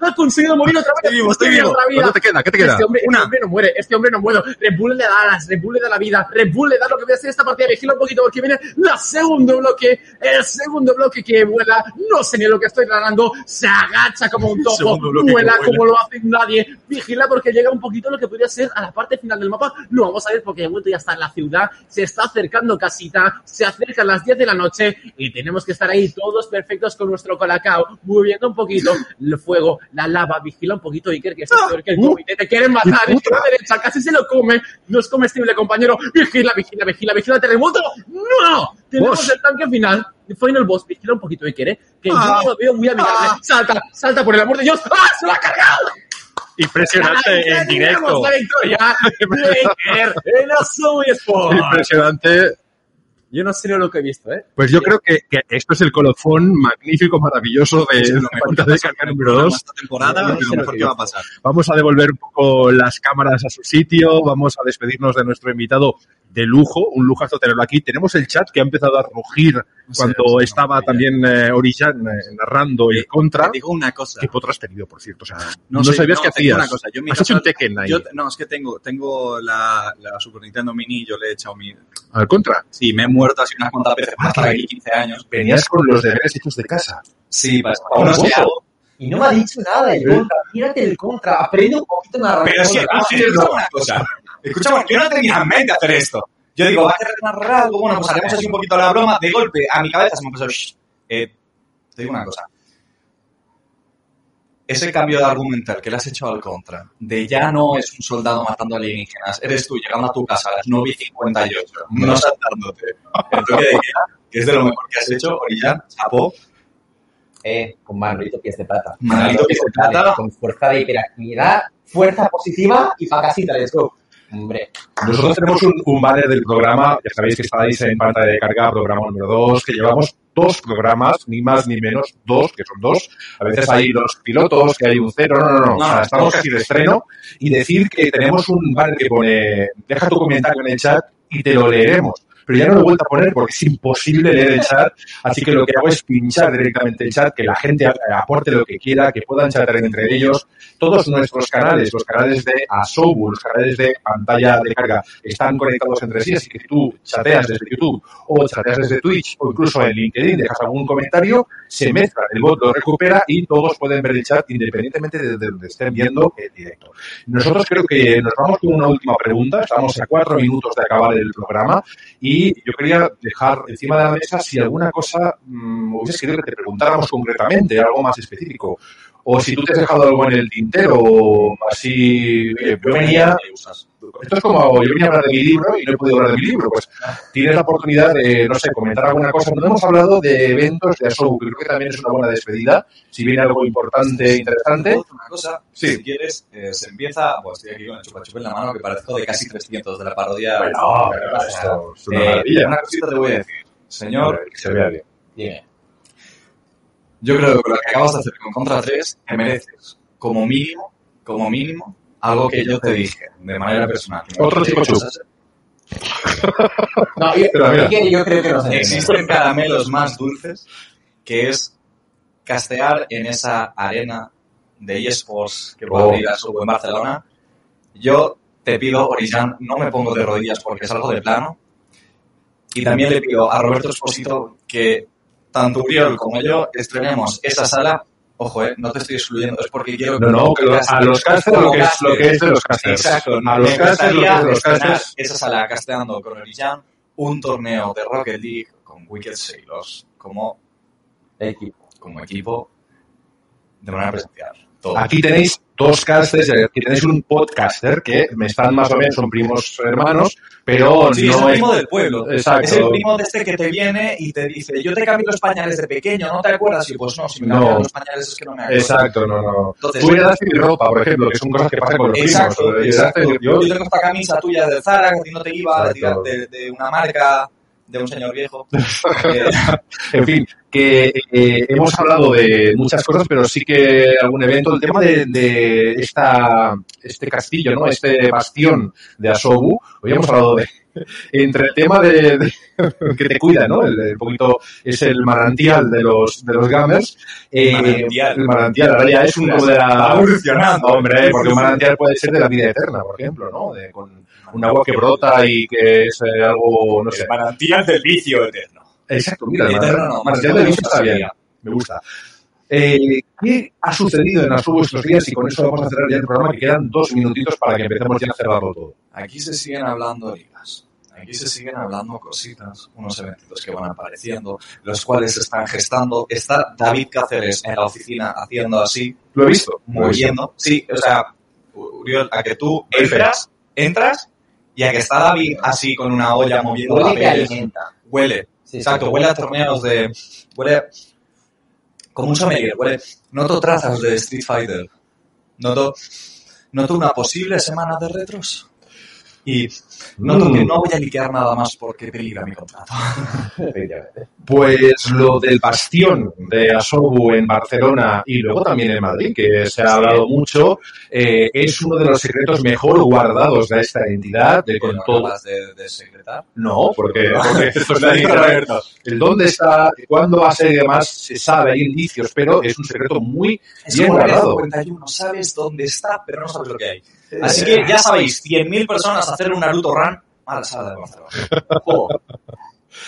ha conseguido morir otra vez, Estoy vivo, estoy vivo. otra vida. ¿Cuánto te queda? ¿Qué te queda? Este hombre, Una. este hombre no muere, este hombre no muere. Red Bull le da las, Red Bull le da la vida, Red Bull le da lo que voy a hacer esta partida. Vigila un poquito porque viene la segundo bloque, el segundo bloque que vuela, no sé ni lo que estoy ganando, se agacha como un (laughs) topo, vuela. como lo hace nadie. Vigila porque llega un poquito lo que podría ser a la parte final del mapa. Lo vamos a ver porque ya está en la ciudad, se está acercando casita, se acercan las 10 de la noche y tenemos que estar ahí todos perfectos con nuestro colacao, moviendo un poquito el fuego, la lava, vigila un poquito Iker, que es peor que el comité, te quieren matar, izquierda derecha, casi se lo come, no es comestible, compañero, vigila, vigila, vigila, vigila, terremoto, no, tenemos el tanque final, final boss, vigila un poquito Iker, ¿eh? que Ah. yo lo veo muy amigable, Ah. salta, salta por el amor de Dios, ¡ah, se lo ha cargado! Impresionante ¡Ya en directo. la victoria de en Sport! Impresionante. Yo no sé lo que he visto, ¿eh? Pues yo creo que, que esto es el colofón magnífico, maravilloso de Es lo la ha de carga número programa 2. esta temporada no y sé lo que va a pasar. Vamos a devolver un poco las cámaras a su sitio, vamos a despedirnos de nuestro invitado de lujo, un lujazo tenerlo aquí. Tenemos el chat que ha empezado a rugir cuando estaba no, también eh, Orishan eh, narrando el contra. Te digo una cosa. ¿Qué potro has tenido, por cierto? O sea, no, No sé, sabías no, qué hacías. una cosa, yo mi Has casa- hecho un Tekken ahí. Yo, no, es que tengo, tengo la, la Super Nintendo Mini, yo le he echado mi... Al contra. Sí, me he muerto así unas cuantas veces para aquí 15 años. Venías con los deberes hechos de casa. Sí, para sé. algo. Y no me ha dicho nada el contra. Mírate el contra. Aprende un poquito narrar. Pero que, contra. no, escucha una cosa. Escucha, yo no tenía en mente hacer esto. Yo digo, va a querer narrar algo, bueno, pues haremos así un poquito la broma. De golpe, a mi cabeza se me empezó, "Shh". eh, te digo una cosa. Ese cambio de argumental que le has hecho al contra, de ya no es un soldado matando alienígenas, eres tú llegando a tu casa a las 9 y 58, no saltándote. El toque de queda, que es de lo mejor que has hecho, Orillán, chapó, Eh, con Manolito Pies de Plata. Manolito Pies de Plata. Con fuerza de hiperactividad, fuerza positiva y para casita, let's go. Hombre, Nosotros tenemos un, un banner del programa, ya sabéis que estáis en pantalla de carga, programa número 2, que llevamos dos programas, ni más ni menos, dos, que son dos. A veces hay dos pilotos, que hay un cero, no, no, no, o sea, estamos casi de estreno. Y decir que tenemos un banner que pone, deja tu comentario en el chat y te lo leeremos. Pero ya no lo he vuelto a poner porque es imposible leer el chat, así que lo que hago es pinchar directamente el chat, que la gente aporte lo que quiera, que puedan chatear entre ellos. Todos nuestros canales, los canales de Asobu, los canales de pantalla de carga, están conectados entre sí, así que si tú chateas desde YouTube o chateas desde Twitch o incluso en LinkedIn, dejas algún comentario, se mezcla, el bot lo recupera y todos pueden ver el chat independientemente de donde estén viendo el directo. Nosotros creo que nos vamos con una última pregunta, estamos a cuatro minutos de acabar el programa y yo quería dejar encima de la mesa si alguna cosa mmm, hubiese querido que te preguntáramos concretamente, algo más específico. O si tú te has dejado algo en el tintero, o así, oye, yo venía, esto es como, yo venía a hablar de mi libro y no he podido hablar de mi libro, pues tienes la oportunidad de, no sé, comentar alguna cosa. No hemos hablado de eventos de Asobu, que creo que también es una buena despedida, si viene algo importante, interesante. Una cosa, Sí. si quieres, eh, se empieza, pues estoy aquí con el chupa en la mano, que parezco de casi 300 de la parodia. Bueno, pero esto es una Eh, una cosita te voy a decir. Señor, Que se vea bien. dime. Yo creo que lo que acabas de hacer con Contra 3, te mereces, como mínimo, como mínimo, algo que yo te dije, de manera personal. Otro tipo. No, yo, Pero mira. yo creo que no sé. Existen caramelos más dulces, que es castear en esa arena de eSports que va a abrir a su en Barcelona. Yo te pido, Orillán, no me pongo de rodillas porque salgo de plano. Y también le pido a Roberto Esposito que tanto Uriol como yo estrenemos esa sala. Ojo, eh, no te estoy excluyendo, es porque quiero No, no, que lo- a los casters lo que es, lo que es de los casters. Exacto. A los casters lo que gustaría es de los estrenar casters. esa sala casteando con Orillán un torneo de Rocket League con Wicked Sailors como, Equipo. como equipo de manera presencial. Todo. Aquí tenéis dos casters, tenéis un podcaster que me están más o menos, son primos hermanos, pero Sí, es no el es... primo del pueblo. Exacto. Es el primo de este que te viene y te dice, yo te cambio los pañales de pequeño, ¿no te acuerdas? Y pues no, si me No. cambian los pañales es que no me acuerdo. Exacto, no, no. Entonces, Tú heredaste mi ropa, por ejemplo, que son cosas que pasan con los Exacto, primos. exacto. Yo yo- tengo esta camisa tuya de Zara que a ti no te iba de, de, de una marca de un señor viejo. (laughs) Eh, En fin, que eh, hemos hablado de muchas cosas, pero sí que algún evento, el tema de, de esta, este castillo, ¿no? Este bastión de Asobu, hoy hemos hablado de, entre el tema de, de- que te cuida, ¿no? El, el poquito, es el manantial de los, de los gamers. Eh, Manantial. El manantial, ahora ya es un poco de la... evolucionando. Hombre, porque un manantial puede ser de la vida eterna, por ejemplo, ¿no? De, con un agua que brota y que es eh, algo, no sé. Manantial del vicio eterno. Exacto, mira, el Eterno no, manantial de vicio está bien. Me gusta. Eh, ¿Qué ha sucedido en Asubo estos días? Y con eso vamos a cerrar ya el programa, que quedan dos minutitos para que empecemos ya a cerrarlo todo. Aquí se siguen hablando ligas. Aquí se siguen hablando cositas, unos eventos que van apareciendo, los cuales se están gestando. Está David Cáceres en la oficina haciendo así, Lo he visto. moviendo. Sí, o sea, Uriol, a que tú entras, entras y a que está David así con una olla moviendo Huele que papeles. alimenta. Huele, Sí, exacto, huele a torneos de... Huele como un sommelier, huele... Noto trazas de Street Fighter. Noto, noto una posible semana de retros. Y que no voy a liquear nada más porque peligra mi contrato. (laughs) Pues lo del bastión de Asobu en Barcelona y luego también en Madrid, que se ha hablado mucho, eh, es uno de los secretos mejor guardados de esta entidad, de con ¿No todo. de, de secretar? No, porque, porque (laughs) esto está. El dónde está, cuándo va a ser y demás, se sabe, hay indicios, pero es un secreto muy Es bien guardado. 51, sabes dónde está, pero no sabes lo que hay. Así que ya sabéis, 100.000 personas hacer un Naruto Run a la sala de Barcelona. Juego.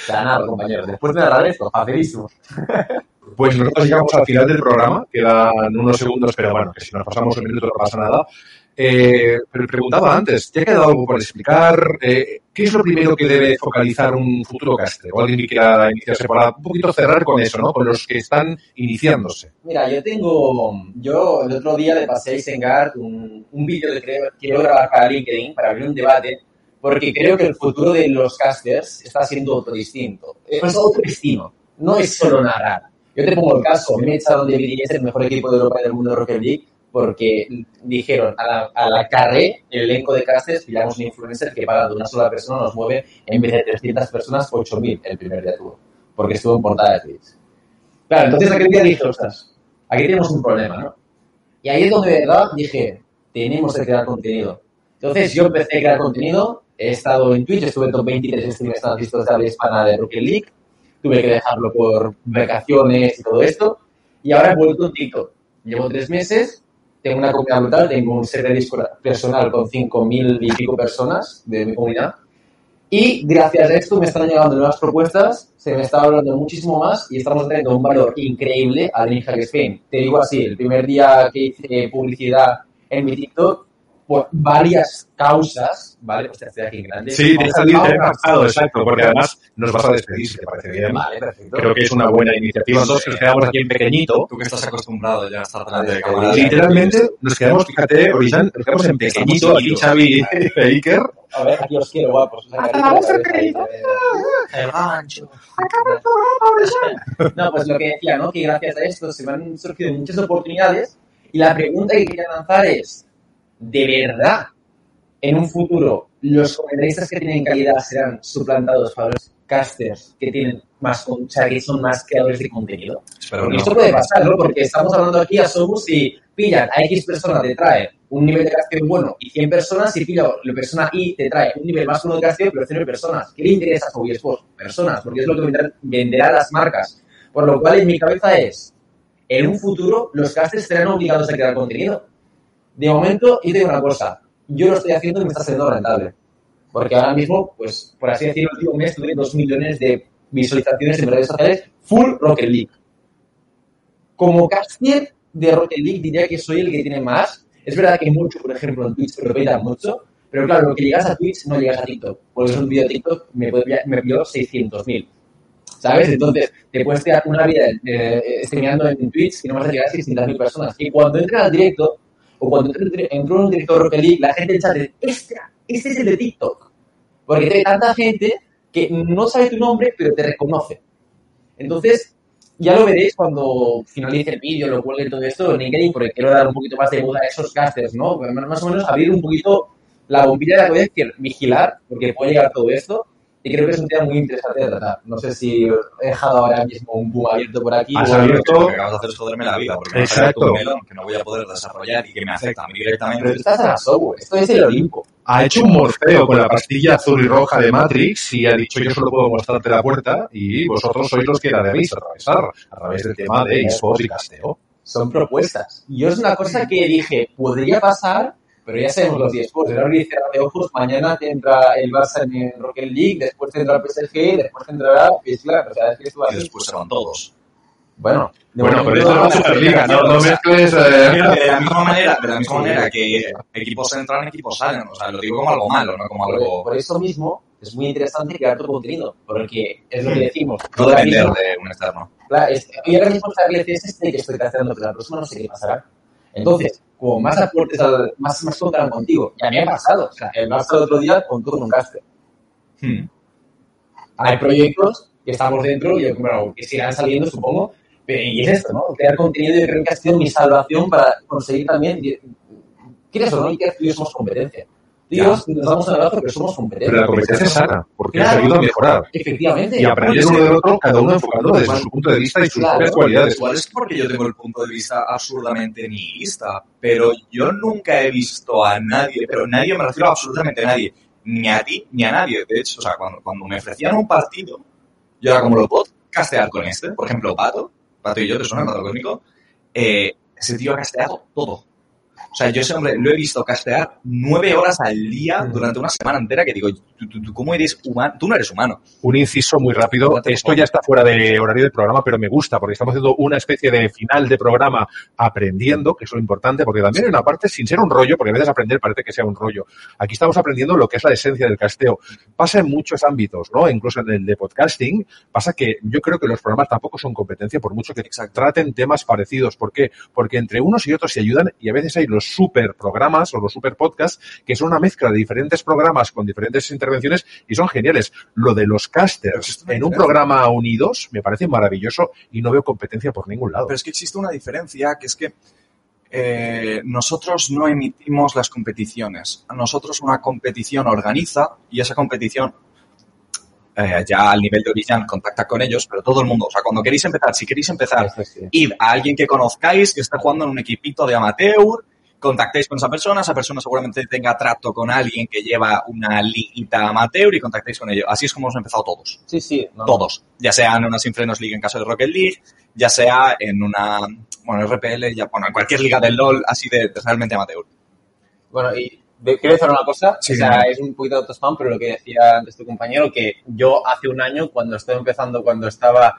Ganado, compañeros. Después de narrar esto, facilísimo. (laughs) Pues nosotros llegamos al final del programa, quedan unos segundos, pero bueno, que si nos pasamos un minuto no pasa nada. Eh, pero preguntaba antes, ¿ya ha quedado algo por explicar? Eh, ¿Qué es lo primero que debe focalizar un futuro caster? O alguien que quiera iniciarse para un poquito cerrar con eso, ¿no? Con los que están iniciándose. Mira, yo tengo. Yo el otro día le pasé a Isengard un, un vídeo que creo- quiero grabar para LinkedIn para abrir un debate, porque creo que el futuro de los casters está siendo otro distinto. Es otro destino. No es solo narrar. Yo te pongo el caso. Me echaron de BDS, el mejor equipo de Europa y del mundo de Rocket League, porque dijeron a la, a la carré, el elenco de casters, pillamos un influencer que para de una sola persona nos mueve en vez de 300 personas, 8.000 el primer día tuvo, porque estuvo en portada de Twitch. Claro, entonces aquel día dije, ostras, aquí tenemos un problema, ¿no? Y ahí es donde de verdad dije, tenemos que crear contenido. Entonces yo empecé a crear contenido, he estado en Twitch, estuve en top 23 streamers tan vistos de habla hispana de Rocket League, tuve que dejarlo por vacaciones y todo esto, y ahora he vuelto en TikTok. Llevo tres meses, tengo una comunidad brutal, tengo un server de Discord personal con 5.000 y pico personas de mi comunidad, y gracias a esto me están llegando nuevas propuestas, se me está hablando muchísimo más y estamos teniendo un valor increíble al Ninja Game. Te digo así, el primer día que hice publicidad en mi TikTok, por varias causas, ¿vale? Hostia, estoy aquí en grande. Sí, te he captado, exacto, porque además nos vas a despedir, si te parece bien. Vale, perfecto. Creo que es una buena iniciativa. Nosotros nos quedamos aquí en pequeñito. Tú que estás acostumbrado ya a estar delante de cámara. Literalmente nos quedamos, fíjate, Orizan, nos quedamos en pequeñito, aquí Xavi y (laughs) Iker. A ver, aquí os quiero, guapos. Venga, ahí, ahí, ahí, ahí. El gancho. (laughs) No, pues lo que decía, ¿no? Que gracias a esto se me han surgido muchas oportunidades y la pregunta que quería lanzar es, ¿de verdad en un futuro los comentaristas que tienen calidad serán suplantados por los casters que tienen más, o sea, que son más creadores de contenido? Porque no. esto puede pasar, ¿no? Porque estamos hablando aquí a Sobus y pillan a X persona te trae un nivel de casteo bueno y 100 personas y pilla la persona Y te trae un nivel más uno de casteo pero 0 personas. ¿Qué le interesa a Sobus Sports? Personas, porque es lo que venderán las marcas. Por lo cual en mi cabeza es, en un futuro los casters serán obligados a crear contenido. De momento, y te digo una cosa, yo lo estoy haciendo y me está siendo rentable. Porque ahora mismo, pues, por así decirlo, el último mes tuve 2 millones de visualizaciones en redes sociales full Rocket League. Como caster de Rocket League diría que soy el que tiene más. Es verdad que mucho, por ejemplo, en Twitch lo peta mucho, pero claro, lo que llegas a Twitch no llegas a TikTok. Por eso un vídeo de TikTok me, me pilló 600.000. ¿Sabes? Entonces, te puedes tirar una vida eh, en Twitch y no vas a llegar a 600.000 personas. Y cuando entras al directo, o cuando entro, entro en un directo de Rocket League, la gente en chat dice, ¡Este, este es el de TikTok! Porque hay tanta gente que no sabe tu nombre, pero te reconoce. Entonces, ya lo veréis cuando finalice el vídeo, lo cuelgue todo esto en LinkedIn, porque quiero dar un poquito más de voz a esos casters, ¿no? Más o menos abrir un poquito la bombilla de la cabeza, vigilar, porque puede llegar todo esto. Y creo que es un tema muy interesante de tratar. No sé si he dejado ahora mismo un boom abierto por aquí. Has abierto- Lo que acabas de hacer es joderme la vida, porque me Exacto. Un melón que no voy a poder desarrollar y que me afecta a mí Pero directamente. tú estás en la software. Esto es el Olimpo. Ha hecho un morfeo con la pastilla azul y roja de Matrix y ha dicho yo solo puedo mostrarte la puerta y vosotros sois los que la debéis atravesar a través del tema de eSports y casteo. Son propuestas. Yo es una cosa que dije, podría pasar, pero ya sabemos los 10 sports. Ahora y cerrar de ojos, mañana te entra el Barça en el Rocket League, después te entra el PSG, después te entrará Isla. O sea, es que esto va Y después se van todos. Bueno, de Bueno, pero esto es la Superliga, no, no mezcles... eh, De la misma manera, de la misma manera que equipos entran, equipos salen. O sea, lo digo como algo malo, no como Por, algo... por eso mismo es muy interesante crear tu contenido, porque es lo que decimos. No depender de un externo. Claro, es, y ahora mismo esta es este que estoy haciendo, pero la próxima no sé qué pasará. Entonces, como más aportes, más, más contarán contigo. Y a mí me ha pasado. O sea, el Barça el otro día contó con un gasto. Hmm. Hay proyectos que estamos dentro y bueno, que sigan saliendo, supongo. Y es esto, ¿no? Crear contenido yo creo que ha sido mi salvación para conseguir también, ¿quieres o no? Y que tuviésemos competencia. Tíos, nos damos un abrazo, pero somos Pero la competentes. competencia es sana, porque Claro. nos ayuda a mejorar. Efectivamente. Y aprender uno del otro, cada uno enfocando desde su punto de vista y sus Claro. propias cualidades. Igual es porque yo tengo el punto de vista absurdamente nihilista, pero yo nunca he visto a nadie, pero nadie me refiero a absolutamente nadie, ni a ti ni a nadie. De hecho, o sea, cuando, cuando me ofrecían un partido, yo era como lo puedo castear con este, por ejemplo, Pato, Pato y yo, ¿te suena Pato Cósmico? Eh, ese tío ha casteado todo. O sea, yo ese hombre lo he visto castear nueve horas al día durante una semana entera que digo, ¿tú, tú, tú cómo eres humano? Tú no eres humano. Un inciso muy rápido. Esto ya está fuera de horario del programa, pero me gusta porque estamos haciendo una especie de final de programa aprendiendo, que es lo importante, porque también hay una parte sin ser un rollo, porque a veces aprender parece que sea un rollo. Aquí estamos aprendiendo lo que es la esencia del casteo. Pasa en muchos ámbitos, ¿no? Incluso en el de podcasting, pasa que yo creo que los programas tampoco son competencia, por mucho que traten temas parecidos. ¿Por qué? Porque entre unos y otros se ayudan y a veces hay los super programas o los super podcasts que son una mezcla de diferentes programas con diferentes intervenciones y son geniales. Lo de los casters en un programa unidos me parece maravilloso y no veo competencia por ningún lado. Pero es que existe una diferencia, que es que eh, nosotros no emitimos las competiciones. Nosotros una competición organiza y esa competición eh, ya al nivel de origen contacta con ellos, pero todo el mundo, o sea, cuando queréis empezar, si queréis empezar, sí. id a alguien que conozcáis, que está jugando en un equipito de amateur, contactéis con esa persona, esa persona seguramente tenga trato con alguien que lleva una liguita amateur y contactéis con ellos. Así es como hemos empezado todos Sí, sí. no, todos, ya sea en una Sinfrenos League en caso de Rocket League, ya sea en una, bueno, RPL, ya, bueno, en cualquier liga del LOL así de, de realmente amateur. Bueno, y quiero decir una cosa, Sí, o sea, es un poquito de autospam, pero lo que decía antes tu compañero, que yo hace un año, cuando estaba empezando, cuando estaba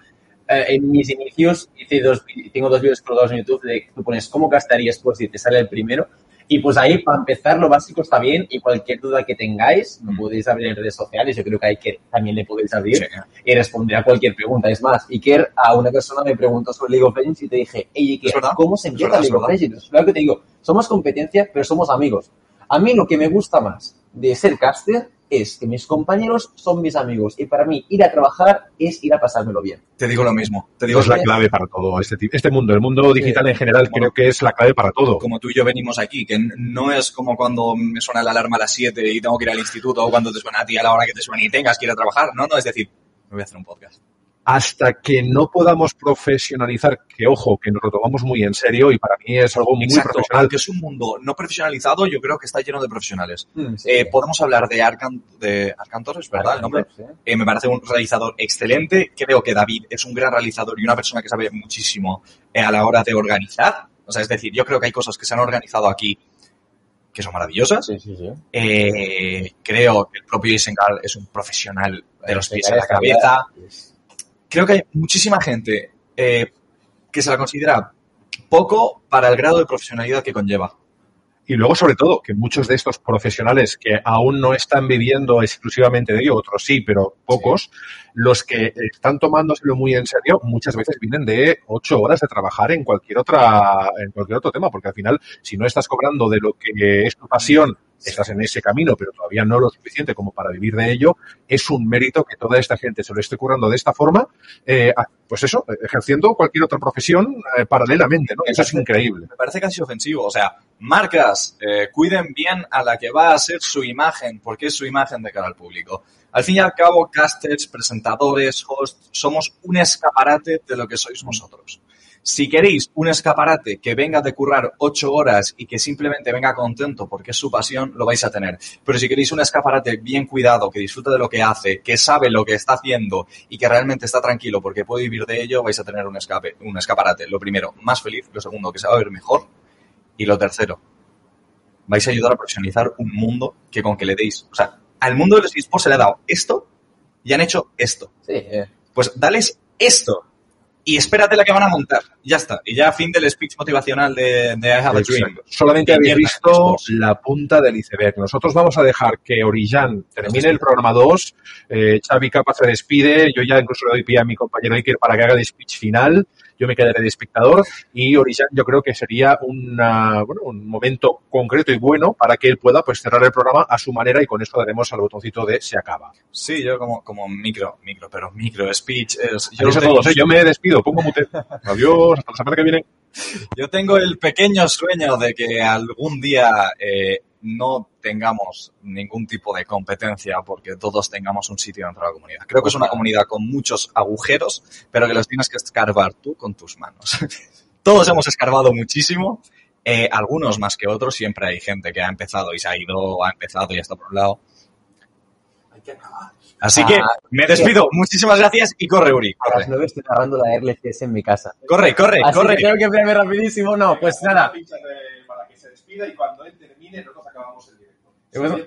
eh, en mis inicios, hice dos, tengo dos vídeos colgados en YouTube de tú pones cómo castarías pues y te sale el primero. Y pues ahí, para empezar, lo básico está bien y cualquier duda que tengáis, lo podéis abrir en redes sociales, yo creo que hay que también le podéis abrir Sí. y responder a cualquier pregunta. Es más, Iker, a una persona me preguntó sobre League of Legends y te dije, hey Iker, ¿cómo se empieza League of. Legends? Claro que te digo, somos competencia, pero somos amigos. A mí lo que me gusta más de ser caster es que mis compañeros son mis amigos y para mí ir a trabajar es ir a pasármelo bien. Te digo lo mismo, te digo es la clave para todo este, este mundo. El mundo digital en general Bueno. creo que es la clave para todo. como tú y yo venimos aquí, que no es como cuando me suena la alarma a las 7 y tengo que ir al instituto o cuando te suena a ti a la hora que te suena y tengas que ir a trabajar. No, no, es decir, me voy a hacer un podcast. Hasta que no podamos profesionalizar, que ojo, que nos lo tomamos muy en serio y para mí es algo muy Exacto, profesional. aunque es un mundo no profesionalizado, yo creo que está lleno de profesionales. Mm, sí. Eh, podemos hablar de Arcan, de Arcantor, es verdad el nombre. Sí. Eh, me parece un realizador excelente. Creo que David es un gran realizador y una persona que sabe muchísimo eh, a la hora de organizar. O sea, es decir, yo creo que hay cosas que se han organizado aquí que son maravillosas. Sí, sí, sí. Eh, creo que el propio Isengard es un profesional de los pies a la cabeza. es- Creo que hay muchísima gente eh, que se la considera poco para el grado de profesionalidad que conlleva. Y luego, sobre todo, que muchos de estos profesionales que aún no están viviendo exclusivamente de ello, otros sí, pero pocos, los que están tomándoselo muy en serio, muchas veces vienen de ocho horas de trabajar en cualquier otra, en cualquier otro tema, porque al final, si no estás cobrando de lo que es tu pasión, estás en ese camino, pero todavía no lo suficiente como para vivir de ello, es un mérito que toda esta gente se lo esté currando de esta forma, eh, pues eso, ejerciendo cualquier otra profesión eh, paralelamente, ¿no? Eso es increíble. Me parece casi ofensivo. O sea, marcas, eh, cuiden bien a la que va a ser su imagen, porque es su imagen de cara al público. Al fin y al cabo, casters, presentadores, hosts, somos un escaparate de lo que sois vosotros. Si queréis un escaparate que venga de currar ocho horas y que simplemente venga contento porque es su pasión, lo vais a tener. Pero si queréis un escaparate bien cuidado, que disfrute de lo que hace, que sabe lo que está haciendo y que realmente está tranquilo porque puede vivir de ello, vais a tener un escape, un escaparate. Lo primero, más feliz. Lo segundo, que se va a ver mejor. Y lo tercero, vais a ayudar a profesionalizar un mundo que con que le deis, o sea, al mundo de los esports se le ha dado esto y han hecho esto. Sí, eh. Pues dales esto y espérate la que van a montar. Ya está. Y ya fin del speech motivacional de, de I Have a Dream. Solamente habéis visto la punta del iceberg. Nosotros vamos a dejar que Orillán termine el programa 2. Eh, Xavi Capa se despide. Yo ya incluso le doy pie a mi compañero Iker para que haga el speech final. Yo me quedaré de espectador. Y Orillán yo creo que sería una, bueno, un momento concreto y bueno para que él pueda pues cerrar el programa a su manera y con eso daremos al botoncito de se acaba. Sí, yo como, como micro, micro, pero micro speech es... Yo a tengo- todos, ¿eh? Yo me despido, pongo mute. (laughs) Adiós, hasta la semana que viene. Yo tengo el pequeño sueño de que algún día eh, no tengamos ningún tipo de competencia porque todos tengamos un sitio dentro de la comunidad. Creo que es una comunidad con muchos agujeros, pero que los tienes que escarbar tú con tus manos. (laughs) todos hemos escarbado muchísimo, eh, algunos más que otros, siempre hay gente que ha empezado y se ha ido, ha empezado y está por un lado. Así que Ah, me despido. Muchísimas gracias y corre, Uri. A las Corre, 9 estoy narrando la RLCS en mi casa. corre, corre. Así corre. que tengo que enviarme rapidísimo. No, pues nada. Y cuando él termine, nosotros acabamos el directo. Cierto.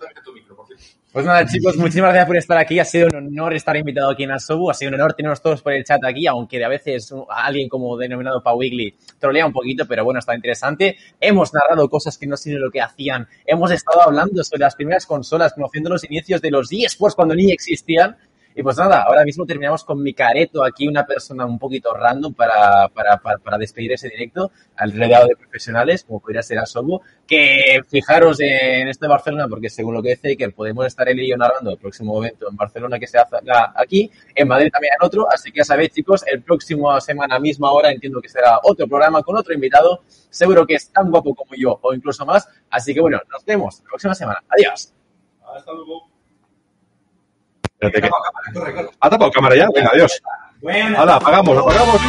Pues nada, chicos, muchísimas gracias por estar aquí. Ha sido un honor estar invitado aquí en Asobu. Ha sido un honor tenernos todos por el chat aquí, aunque a veces alguien como denominado Pa Wiggly trolea un poquito, pero bueno, está interesante. Hemos narrado cosas que no sé ni lo que hacían. Hemos estado hablando sobre las primeras consolas, conociendo los inicios de los eSports cuando ni existían. Y pues nada, ahora mismo terminamos con mi careto aquí, una persona un poquito random para, para, para, para despedir ese directo, al rodeado de profesionales, como podría ser Asobu, que fijaros en esto de Barcelona, porque según lo que dice que podemos estar él y yo narrando el próximo evento en Barcelona que se hace aquí, en Madrid también en otro, así que ya sabéis chicos, el próximo semana, misma hora, entiendo que será otro programa con otro invitado, seguro que es tan guapo como yo o incluso más, así que bueno, nos vemos la próxima semana. Adiós. Hasta luego. Espérate que- ¿Ha tapado cámara ya? Venga, adiós. Hala, apagamos, apagamos.